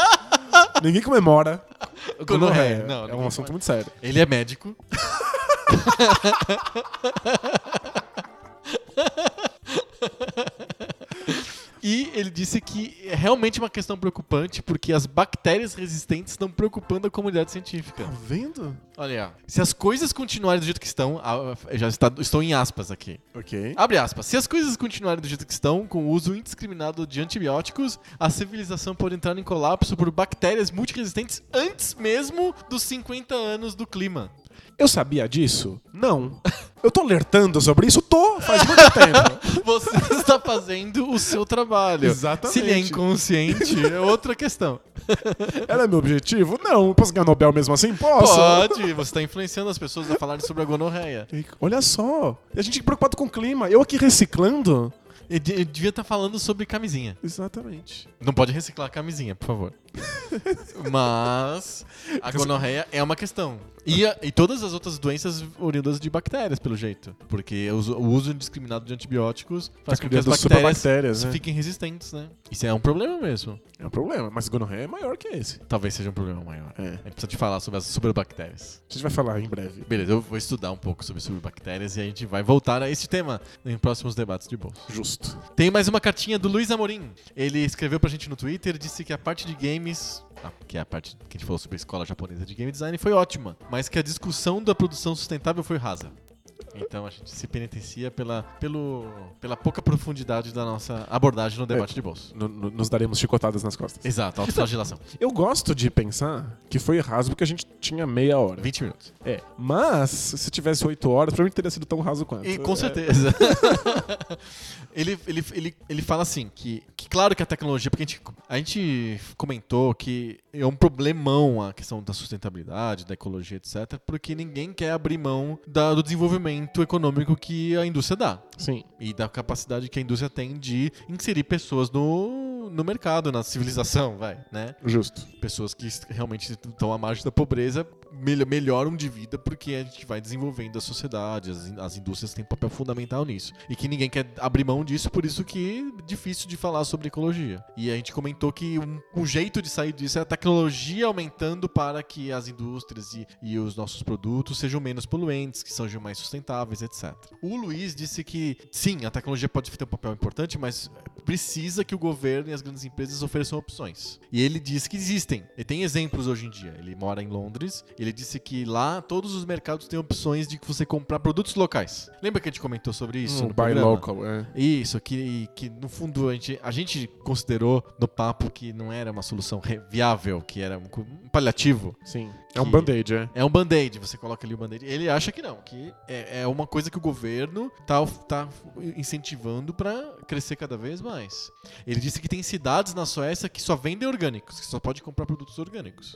Ninguém comemora Gonorreia. gonorreia. Não, é um assunto muito sério. Ele é médico. E ele disse que é realmente uma questão preocupante porque as bactérias resistentes estão preocupando a comunidade científica. Tá vendo? Olha, se as coisas continuarem do jeito que estão, já está, estou em aspas aqui. Ok. Abre aspas. Se as coisas continuarem do jeito que estão, com o uso indiscriminado de antibióticos, a civilização pode entrar em colapso por bactérias multiresistentes antes mesmo dos 50 anos do clima. Eu sabia disso? Não. Eu tô alertando sobre isso? Tô, faz muito tempo. Você está fazendo o seu trabalho. Exatamente. Se ele é inconsciente, é outra questão. Era meu objetivo? Não. Eu posso ganhar Nobel mesmo assim? Posso. Pode, você está influenciando as pessoas a falarem sobre a gonorreia. Olha só. A gente preocupado com o clima. Eu aqui reciclando? Ele devia estar falando sobre camisinha. Exatamente. Não pode reciclar a camisinha, por favor. Mas a gonorreia é uma questão. E, a- e todas as outras doenças oriundas de bactérias, pelo jeito. Porque o, uso- o uso indiscriminado de antibióticos faz Tá com que as bactérias né? fiquem resistentes, né? Isso é um problema mesmo. É um problema, mas gonorreia é maior que esse. Talvez seja um problema maior. É. A gente precisa te falar sobre as superbactérias. A gente vai falar em breve. Beleza, eu vou estudar um pouco sobre superbactérias e a gente vai voltar a esse tema em próximos debates de bolsa. Justo. Tem mais uma cartinha do Luiz Amorim. Ele escreveu pra gente no Twitter, disse que a parte de games, ah, que é a parte que a gente falou sobre a escola japonesa de game design, foi ótima, mas que a discussão da produção sustentável foi rasa. Então a gente se penitencia pela, pelo, pela pouca profundidade da nossa abordagem no debate de bolso. No- no- nos daremos chicotadas nas costas. Exato, autoflagelação. Eu gosto de pensar que foi raso porque a gente tinha meia hora. 20 minutos. É. Mas, se tivesse oito horas, provavelmente teria sido tão raso quanto. E, com É. certeza. ele, ele, ele, ele fala assim, que, que claro que a tecnologia, porque a gente, a gente comentou que é um problemão a questão da sustentabilidade, da ecologia, etc., porque ninguém quer abrir mão da- do desenvolvimento econômico que a indústria dá. Sim. E da capacidade que a indústria tem de inserir pessoas no, no mercado, na civilização, vai, né? Justo. Pessoas que realmente estão à margem da pobreza melhoram de vida porque a gente vai desenvolvendo a sociedade, as, as indústrias têm um papel fundamental nisso. E que ninguém quer abrir mão disso, por isso que é difícil de falar sobre ecologia. E a gente comentou que um, um jeito de sair disso é a tecnologia aumentando para que as indústrias e, e os nossos produtos sejam menos poluentes, que sejam mais sustentáveis, etc. O Luiz disse que sim, a tecnologia pode ter um papel importante, mas precisa que o governo e as grandes empresas ofereçam opções. E ele disse que existem. E tem exemplos hoje em dia. Ele mora em Londres. Ele disse que lá todos os mercados têm opções de você comprar produtos locais. Lembra que a gente comentou sobre isso? Hum, no buy programa? local, é. Isso, que, que no fundo a gente, a gente considerou no papo que não era uma solução viável, que era um, um paliativo. Sim. É um band-aid, é. É um band-aid, você coloca ali o band-aid. Ele acha que não, que é, é uma coisa que o governo tá, tá incentivando pra crescer cada vez mais. Ele disse que tem cidades na Suécia que só vendem orgânicos, que só pode comprar produtos orgânicos.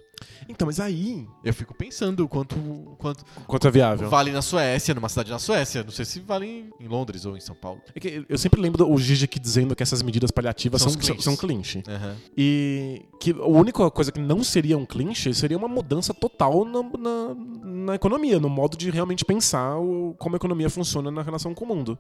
Então, mas aí. Eu fico pensando o quanto, quanto Quanto é viável? vale na Suécia, numa cidade na Suécia. Não sei se vale em- Londres ou em São Paulo. É que eu sempre lembro do- o Gigi dizendo que essas medidas paliativas São são, os são, clinch. são clinch. Aham. E que a única coisa que não seria um clinch seria uma mudança total na, na, na economia, no modo de realmente pensar o- como a economia funciona na relação com o mundo.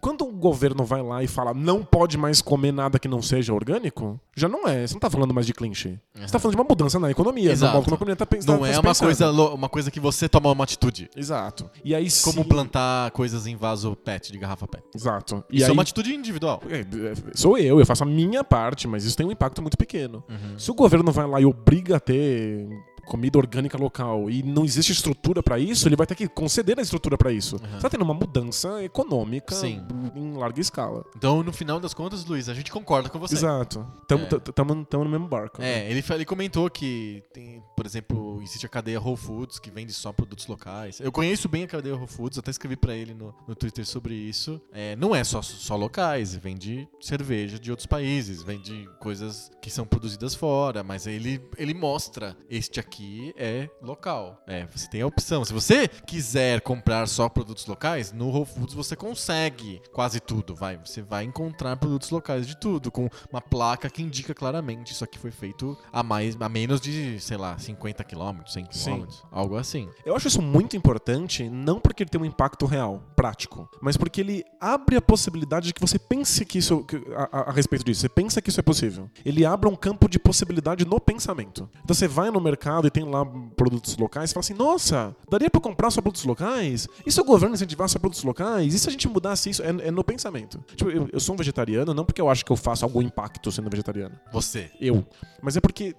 Quando o governo vai lá e fala não pode mais comer nada que não seja orgânico, já não é. Você não tá falando mais de clinch. Você tá falando de uma mudança na economia. Exato. Economia tá. Não é uma coisa, uma coisa que você toma uma atitude. Exato. E aí Como plantar coisas em vaso PET, de garrafa PET. Exato. E Isso aí... é uma atitude individual. É, é, Sou eu, eu faço a minha parte, mas isso tem um impacto muito pequeno. Uhum. Se o governo vai lá e obriga a ter comida orgânica local e não existe estrutura pra isso, ele vai ter que conceder a estrutura pra isso. Uhum. Você tá tendo uma mudança econômica Sim. em larga escala. Então, no final das contas, Luiz, a gente concorda com você. Exato. Tamo, É. t- tamo, tamo no mesmo barco. né? É, ele, fa- ele comentou que tem, por exemplo, existe a cadeia Whole Foods que vende só produtos locais. Eu conheço bem a cadeia Whole Foods, até escrevi pra ele no, no Twitter sobre isso. É, não é só, só locais, vende cerveja de outros países, vende coisas que são produzidas fora, mas ele, ele mostra este aqui é local. É, você tem a opção. Se você quiser comprar só produtos locais, no Whole Foods você consegue quase tudo, vai. Você vai encontrar produtos locais de tudo, com uma placa que indica claramente isso aqui foi feito a mais a menos de, sei lá, 50 quilômetros, 100 Sim. quilômetros, algo assim. Eu acho isso muito importante, não porque ele tem um impacto real, prático, mas porque ele abre a possibilidade de que você pense que isso, que- a, a- a respeito disso. Você pensa que isso é possível. Ele abre um campo de possibilidade no pensamento. Então você vai no mercado e tem lá produtos locais fala assim: nossa, daria pra comprar só produtos locais? E se o governo incentivar só produtos locais? E se a gente mudasse isso? É, é no pensamento. Tipo, eu, eu sou um vegetariano, não porque eu acho que eu faço algum impacto sendo vegetariano. Você. Eu. Mas é porque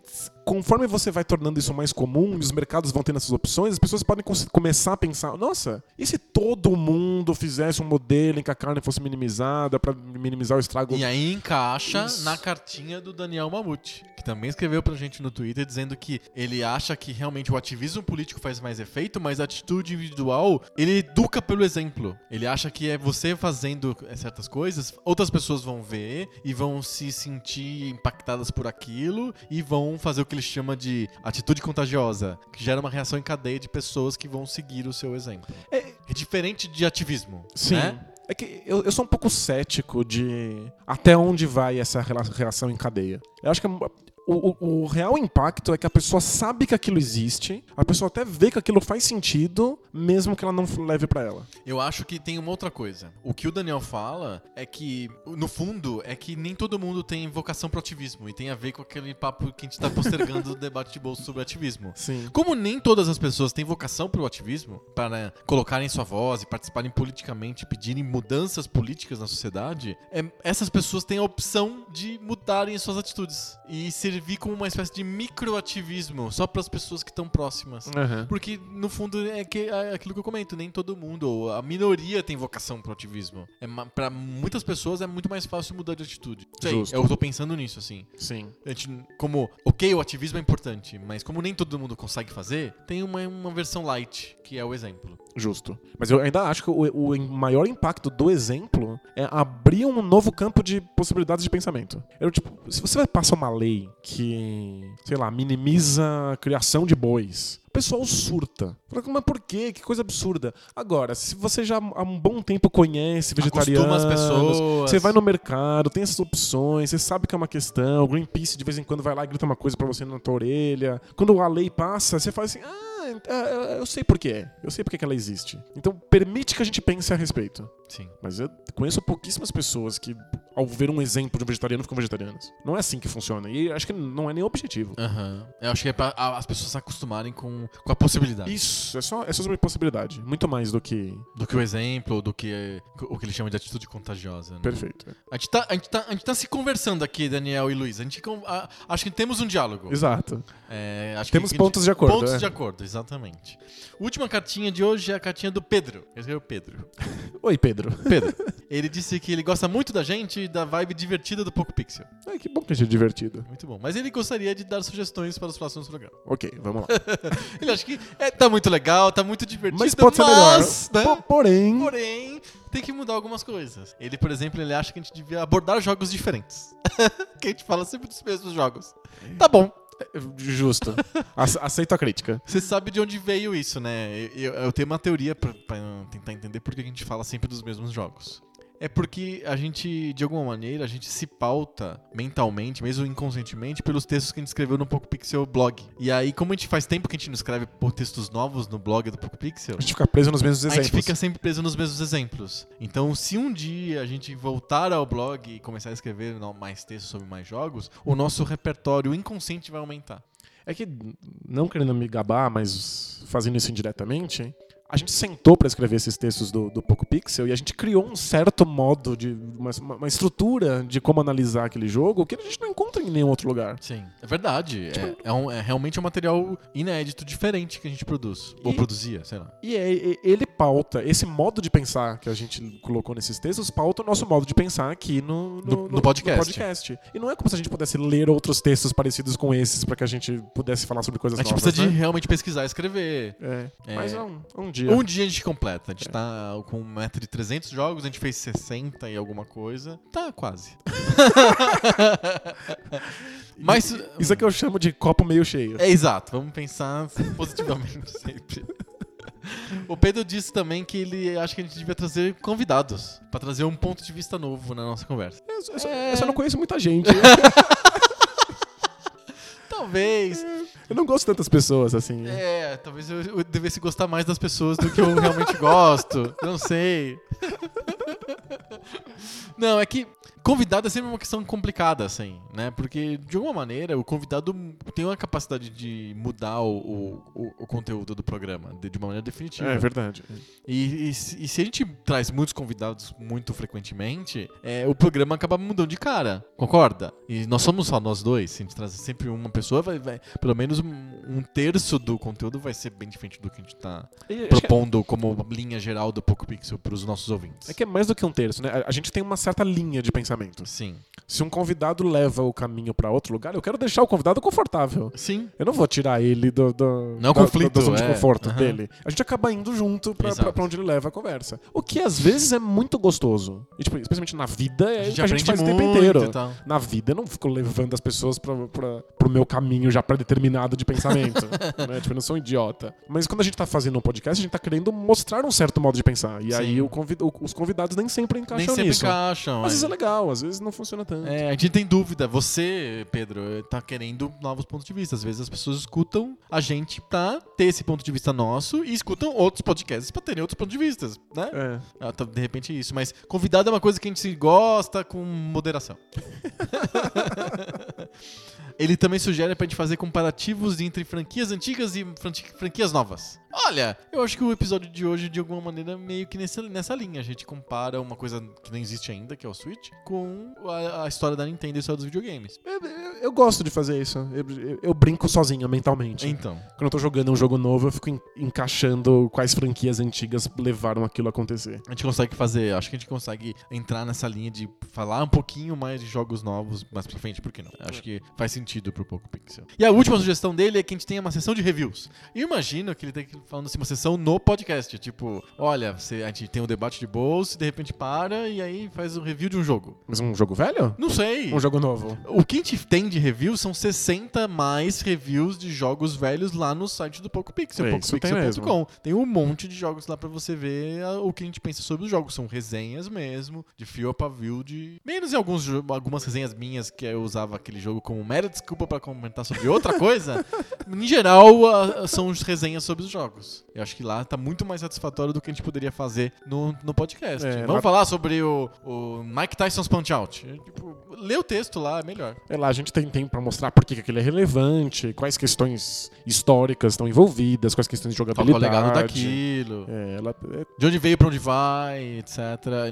conforme você vai tornando isso mais comum e os mercados vão tendo essas opções, as pessoas podem começar a pensar: nossa, e se todo mundo fizesse um modelo em que a carne fosse minimizada pra minimizar o estrago? E aí encaixa Isso. na cartinha do Daniel Mamute, que também escreveu pra gente no Twitter dizendo que ele acha que realmente o ativismo político faz mais efeito, mas a atitude individual, ele educa pelo exemplo. Ele acha que é você fazendo certas coisas, outras pessoas vão ver e vão se sentir impactadas por aquilo e vão fazer o que ele chama de atitude contagiosa, que gera uma reação em cadeia de pessoas que vão seguir o seu exemplo. É- É diferente de ativismo, Sim. né? É que eu, eu sou um pouco cético de até onde vai essa rela- reação em cadeia. Eu acho que o, o- o real impacto é que a pessoa sabe que aquilo existe, a pessoa até vê que aquilo faz sentido, mesmo que ela não leve pra ela. Eu acho que tem uma outra coisa. O que o Daniel fala é que, no fundo, é que nem todo mundo tem vocação pro ativismo. E tem a ver com aquele papo que a gente tá postergando do debate de bolso sobre ativismo. Sim. Como nem todas as pessoas têm vocação pro ativismo, para colocarem sua voz e participarem politicamente, pedirem mudanças políticas na sociedade, é- essas pessoas têm a opção de mudarem suas atitudes e servir como uma espécie de microativismo só para as pessoas que estão próximas. Aham. Porque, no fundo, é, que, é aquilo que eu comento, nem todo mundo, ou a minoria tem vocação pro ativismo. É, pra muitas pessoas é muito mais fácil mudar de atitude. Sei, eu tô pensando nisso, assim. Sim. A gente, como, ok, o ativismo é importante, mas como nem todo mundo consegue fazer, tem uma, uma versão light, que é o exemplo. Justo. Mas eu ainda acho que o, o maior impacto do exemplo é abrir um novo campo de possibilidades de pensamento. Eu, tipo, se você vai passar uma lei que, sei lá, minimiza a criação de bois, pessoal surta. Fala, Mas por quê? Que coisa absurda. Agora, se você já há um bom tempo conhece vegetarianos, Acostuma as pessoas. você vai no mercado, tem essas opções, você sabe que é uma questão, o Greenpeace de vez em quando vai lá e grita uma coisa pra você na tua orelha. Quando a lei passa, você fala assim, ah, é, eu sei por quê. Eu sei por que que ela existe. Então, permite que a gente pense a respeito. Sim. Mas eu conheço pouquíssimas pessoas que, ao ver um exemplo de um vegetariano, ficam vegetarianas. Não é assim que funciona. E acho que não é nem o objetivo. Aham. Eu acho que é pra as pessoas se acostumarem com, com a possibilidade. Isso, é só, é só sobre possibilidade. Muito mais do que. Do que o exemplo, do que o que eles chamam de atitude contagiosa. né? Perfeito. A gente, tá, a, gente tá, a gente tá se conversando aqui, Daniel e Luiz. A gente, a- acho que temos um diálogo. Exato. É, Temos que- pontos de acordo, Pontos é. de acordo, exatamente. Última cartinha de hoje é a cartinha do Pedro. Esse é o Pedro. Oi, Pedro. Pedro. ele disse que ele gosta muito da gente e da vibe divertida do Poco Pixel. Ai, que bom que a gente é divertido. Muito bom. Mas ele gostaria de dar sugestões para os próximos programas. Ok, vamos lá. Ele acha que é, tá muito legal, tá muito divertido. Mas pode ser melhor. mas, né? Po- Porém, Porém, tem que mudar algumas coisas. Ele, por exemplo, ele acha que a gente devia abordar jogos diferentes. que a gente fala sempre dos mesmos jogos. Tá bom. justo. Ace- Aceito a crítica. Você sabe de onde veio isso, né? Eu, eu tenho uma teoria pra tentar entender por que a gente fala sempre dos mesmos jogos. É porque a gente, de alguma maneira, a gente se pauta mentalmente, mesmo inconscientemente, pelos textos que a gente escreveu no Poco Pixel blog. E aí, como a gente faz tempo que a gente não escreve por textos novos no blog do Poco Pixel, A gente fica preso nos mesmos a exemplos. gente fica sempre preso nos mesmos exemplos. Então, se um dia a gente voltar ao blog e começar a escrever mais textos sobre mais jogos, o nosso repertório inconsciente vai aumentar. É que, não querendo me gabar, mas fazendo isso indiretamente, a gente sentou pra escrever esses textos do, do Poco Pixel e a gente criou um certo modo de. Uma, uma estrutura de como analisar aquele jogo que a gente não encontra em nenhum outro lugar. Sim, é verdade. É, é um- é realmente um material inédito, diferente que a gente produz. Ou E- produzia, sei lá. E é- ele pauta, esse modo de pensar que a gente colocou nesses textos, pauta o nosso modo de pensar aqui no, No- no podcast. podcast. E não é como se a gente pudesse ler outros textos parecidos com esses pra que a gente pudesse falar sobre coisas A gente novas. precisa de né? realmente pesquisar e escrever. É. É. Mas é um, um dia. Um dia a gente completa. A gente tá com um meta de 300 jogos, a gente fez 60 e alguma coisa. Tá quase. Mas. Isso é que eu chamo de copo meio cheio. É exato, vamos pensar positivamente sempre. O Pedro disse também que ele acha que a gente devia trazer convidados pra trazer um ponto de vista novo na nossa conversa. Eu, só- É. eu só não conheço muita gente. Talvez. eu não gosto de tantas pessoas assim. É, talvez eu, eu devesse gostar mais das pessoas do que eu realmente gosto. Não sei. Não, é que convidado é sempre uma questão complicada, assim, né? Porque, de alguma maneira, o convidado tem uma capacidade de mudar o, o, o- conteúdo do programa de, de uma maneira definitiva. É verdade. E, e se e se a gente traz muitos convidados muito frequentemente, é, o programa acaba mudando de cara, concorda? E nós somos só nós dois. Se a gente trazer sempre uma pessoa, vai, vai- pelo menos um, um terço do conteúdo vai ser bem diferente do que a gente tá E acho que- propondo como linha geral do Poco Pixel para os nossos ouvintes. É que é mais do que um terço, né? A- A gente tem uma certa linha de pensamento. Sim. Se um convidado leva o caminho pra outro lugar, eu quero deixar o convidado confortável. Sim. Eu não vou tirar ele do, do, Não é da, conflito, da zona de é. conforto Aham. dele. A gente acaba indo junto pra onde ele leva a conversa. O que às vezes é muito gostoso. E, tipo, especialmente na vida, é A gente a gente faz o tempo inteiro. Na vida, eu não fico levando as pessoas pra, pro meu caminho já pré-determinado de pensamento. né? Tipo, eu não sou um idiota. Mas quando a gente tá fazendo um podcast, a gente tá querendo mostrar um certo modo de pensar. E aí Sim. o convid- os convidados nem sempre encaixam Nem sempre nisso. encaixam. Vezes é é. legal, às vezes não funciona tanto. É, a gente tem dúvida. Você, Pedro, tá querendo novos pontos de vista. Às vezes as pessoas escutam a gente pra ter esse ponto de vista nosso e escutam outros podcasts pra terem outros pontos de vista, né? É. Ah, tá, de repente é isso. Mas convidado é uma coisa que a gente gosta com moderação. Ele também sugere pra gente fazer comparativos entre franquias antigas e fran- franquias novas. Olha, eu acho que o episódio de hoje, de alguma maneira, meio que nessa, nessa linha. A gente compara uma coisa que não existe ainda, que é o Switch, com a, a história da Nintendo e a história dos videogames. Eu, eu- eu gosto de fazer isso. Eu, eu- brinco sozinho mentalmente. Então, Quando eu tô jogando um jogo novo, eu fico en- encaixando quais franquias antigas levaram aquilo a acontecer. a gente consegue fazer, acho que a gente consegue entrar nessa linha de falar um pouquinho mais de jogos novos mais pra frente, por que não? Acho que faz sentido pro Poco Pixel. E a última sugestão dele é que a gente tenha uma sessão de reviews. E eu imagino que ele tem que falando assim, uma sessão no podcast, tipo, olha, você, a gente tem um debate de bolsa, e de repente para e aí faz um review de um jogo. Mas um jogo velho? Não sei. Um jogo novo? O que a gente tem de reviews, são 60 mais reviews de jogos velhos lá no site do PocoPixel, É, isso tem. PocoPixel.com. Tem um monte de jogos lá pra você ver o que a gente pensa sobre os jogos. São resenhas mesmo, de fio a pavio, de... Menos em alguns, algumas resenhas minhas que eu usava aquele jogo como mera desculpa pra comentar sobre outra coisa. em geral, a- são as resenhas sobre os jogos. Eu acho que lá tá muito mais satisfatório do que a gente poderia fazer no, no podcast. É, Vamos lá- falar sobre o, o Mike Tyson's Punch-Out. É, Tipo, lê o texto lá, é melhor. É lá, a gente tem tempo pra mostrar por que que aquele é relevante, quais questões históricas estão envolvidas, quais questões de Qual que é o jogabilidade. legado daquilo. É, ela, é, De onde veio, pra onde vai, etc.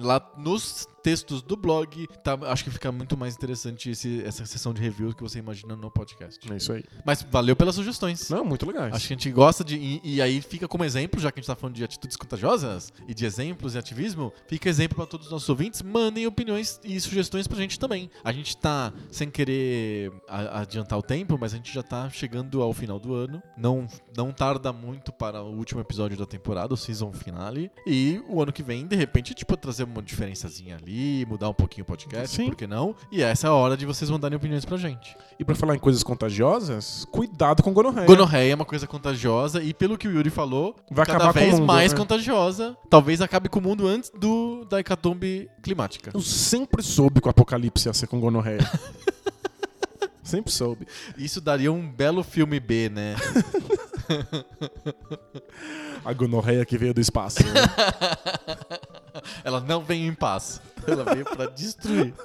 Lá nos textos do blog, tá, acho que fica muito mais interessante esse- essa sessão de review que você imagina no podcast. é isso aí. Mas valeu pelas sugestões. Não, muito legais. Acho que a gente gosta de. E, e aí fica como exemplo, já que a gente tá falando de atitudes contagiosas e de exemplos e ativismo, fica exemplo pra todos os nossos ouvintes. Mandem opiniões e sugestões pra gente também. A gente tá, sem querer a- adiantar o tempo, mas a gente já tá chegando ao final do ano. Não, não tarda muito para o último episódio da temporada, o season finale. E o ano que vem, de repente, tipo, trazer uma diferençazinha ali, mudar um pouquinho o podcast, Sim. por que não? E essa é a hora de vocês mandarem opiniões pra gente. E pra falar em coisas contagiosas, cuidado com gonorreia. Gonorreia é uma coisa contagiosa e pelo que o Yuri falou, Vai cada acabar com o vez mundo, mais né? contagiosa. Talvez acabe com o mundo antes do da hecatombe climática. Eu sempre soube que o apocalipse ia ser com gonorreia. sempre soube. Isso daria um belo filme B, né? A gonorreia que veio do espaço. né? Ela não vem em paz. Ela veio pra destruir.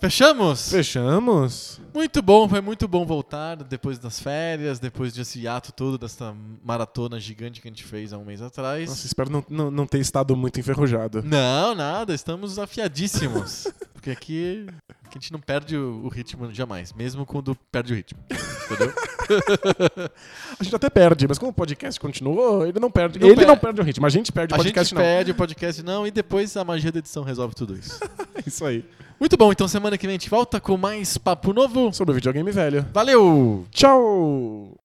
Fechamos? Fechamos. Muito bom, foi muito bom voltar depois das férias, depois desse ato todo, dessa maratona gigante que a gente fez há um mês atrás. Nossa, espero não, não, não ter estado muito enferrujado. Não, nada, estamos afiadíssimos. Porque aqui, aqui a gente não perde o, o ritmo jamais, mesmo quando perde o ritmo. Entendeu? A gente até perde, mas como o podcast continuou, ele não perde. Não ele per- não perde o ritmo, a gente perde o a podcast gente não. perde o podcast não, e depois a magia da edição resolve tudo isso. Isso aí. Muito bom, então semana que vem a gente volta com mais papo novo. Sobre o videogame velho. Valeu! Tchau!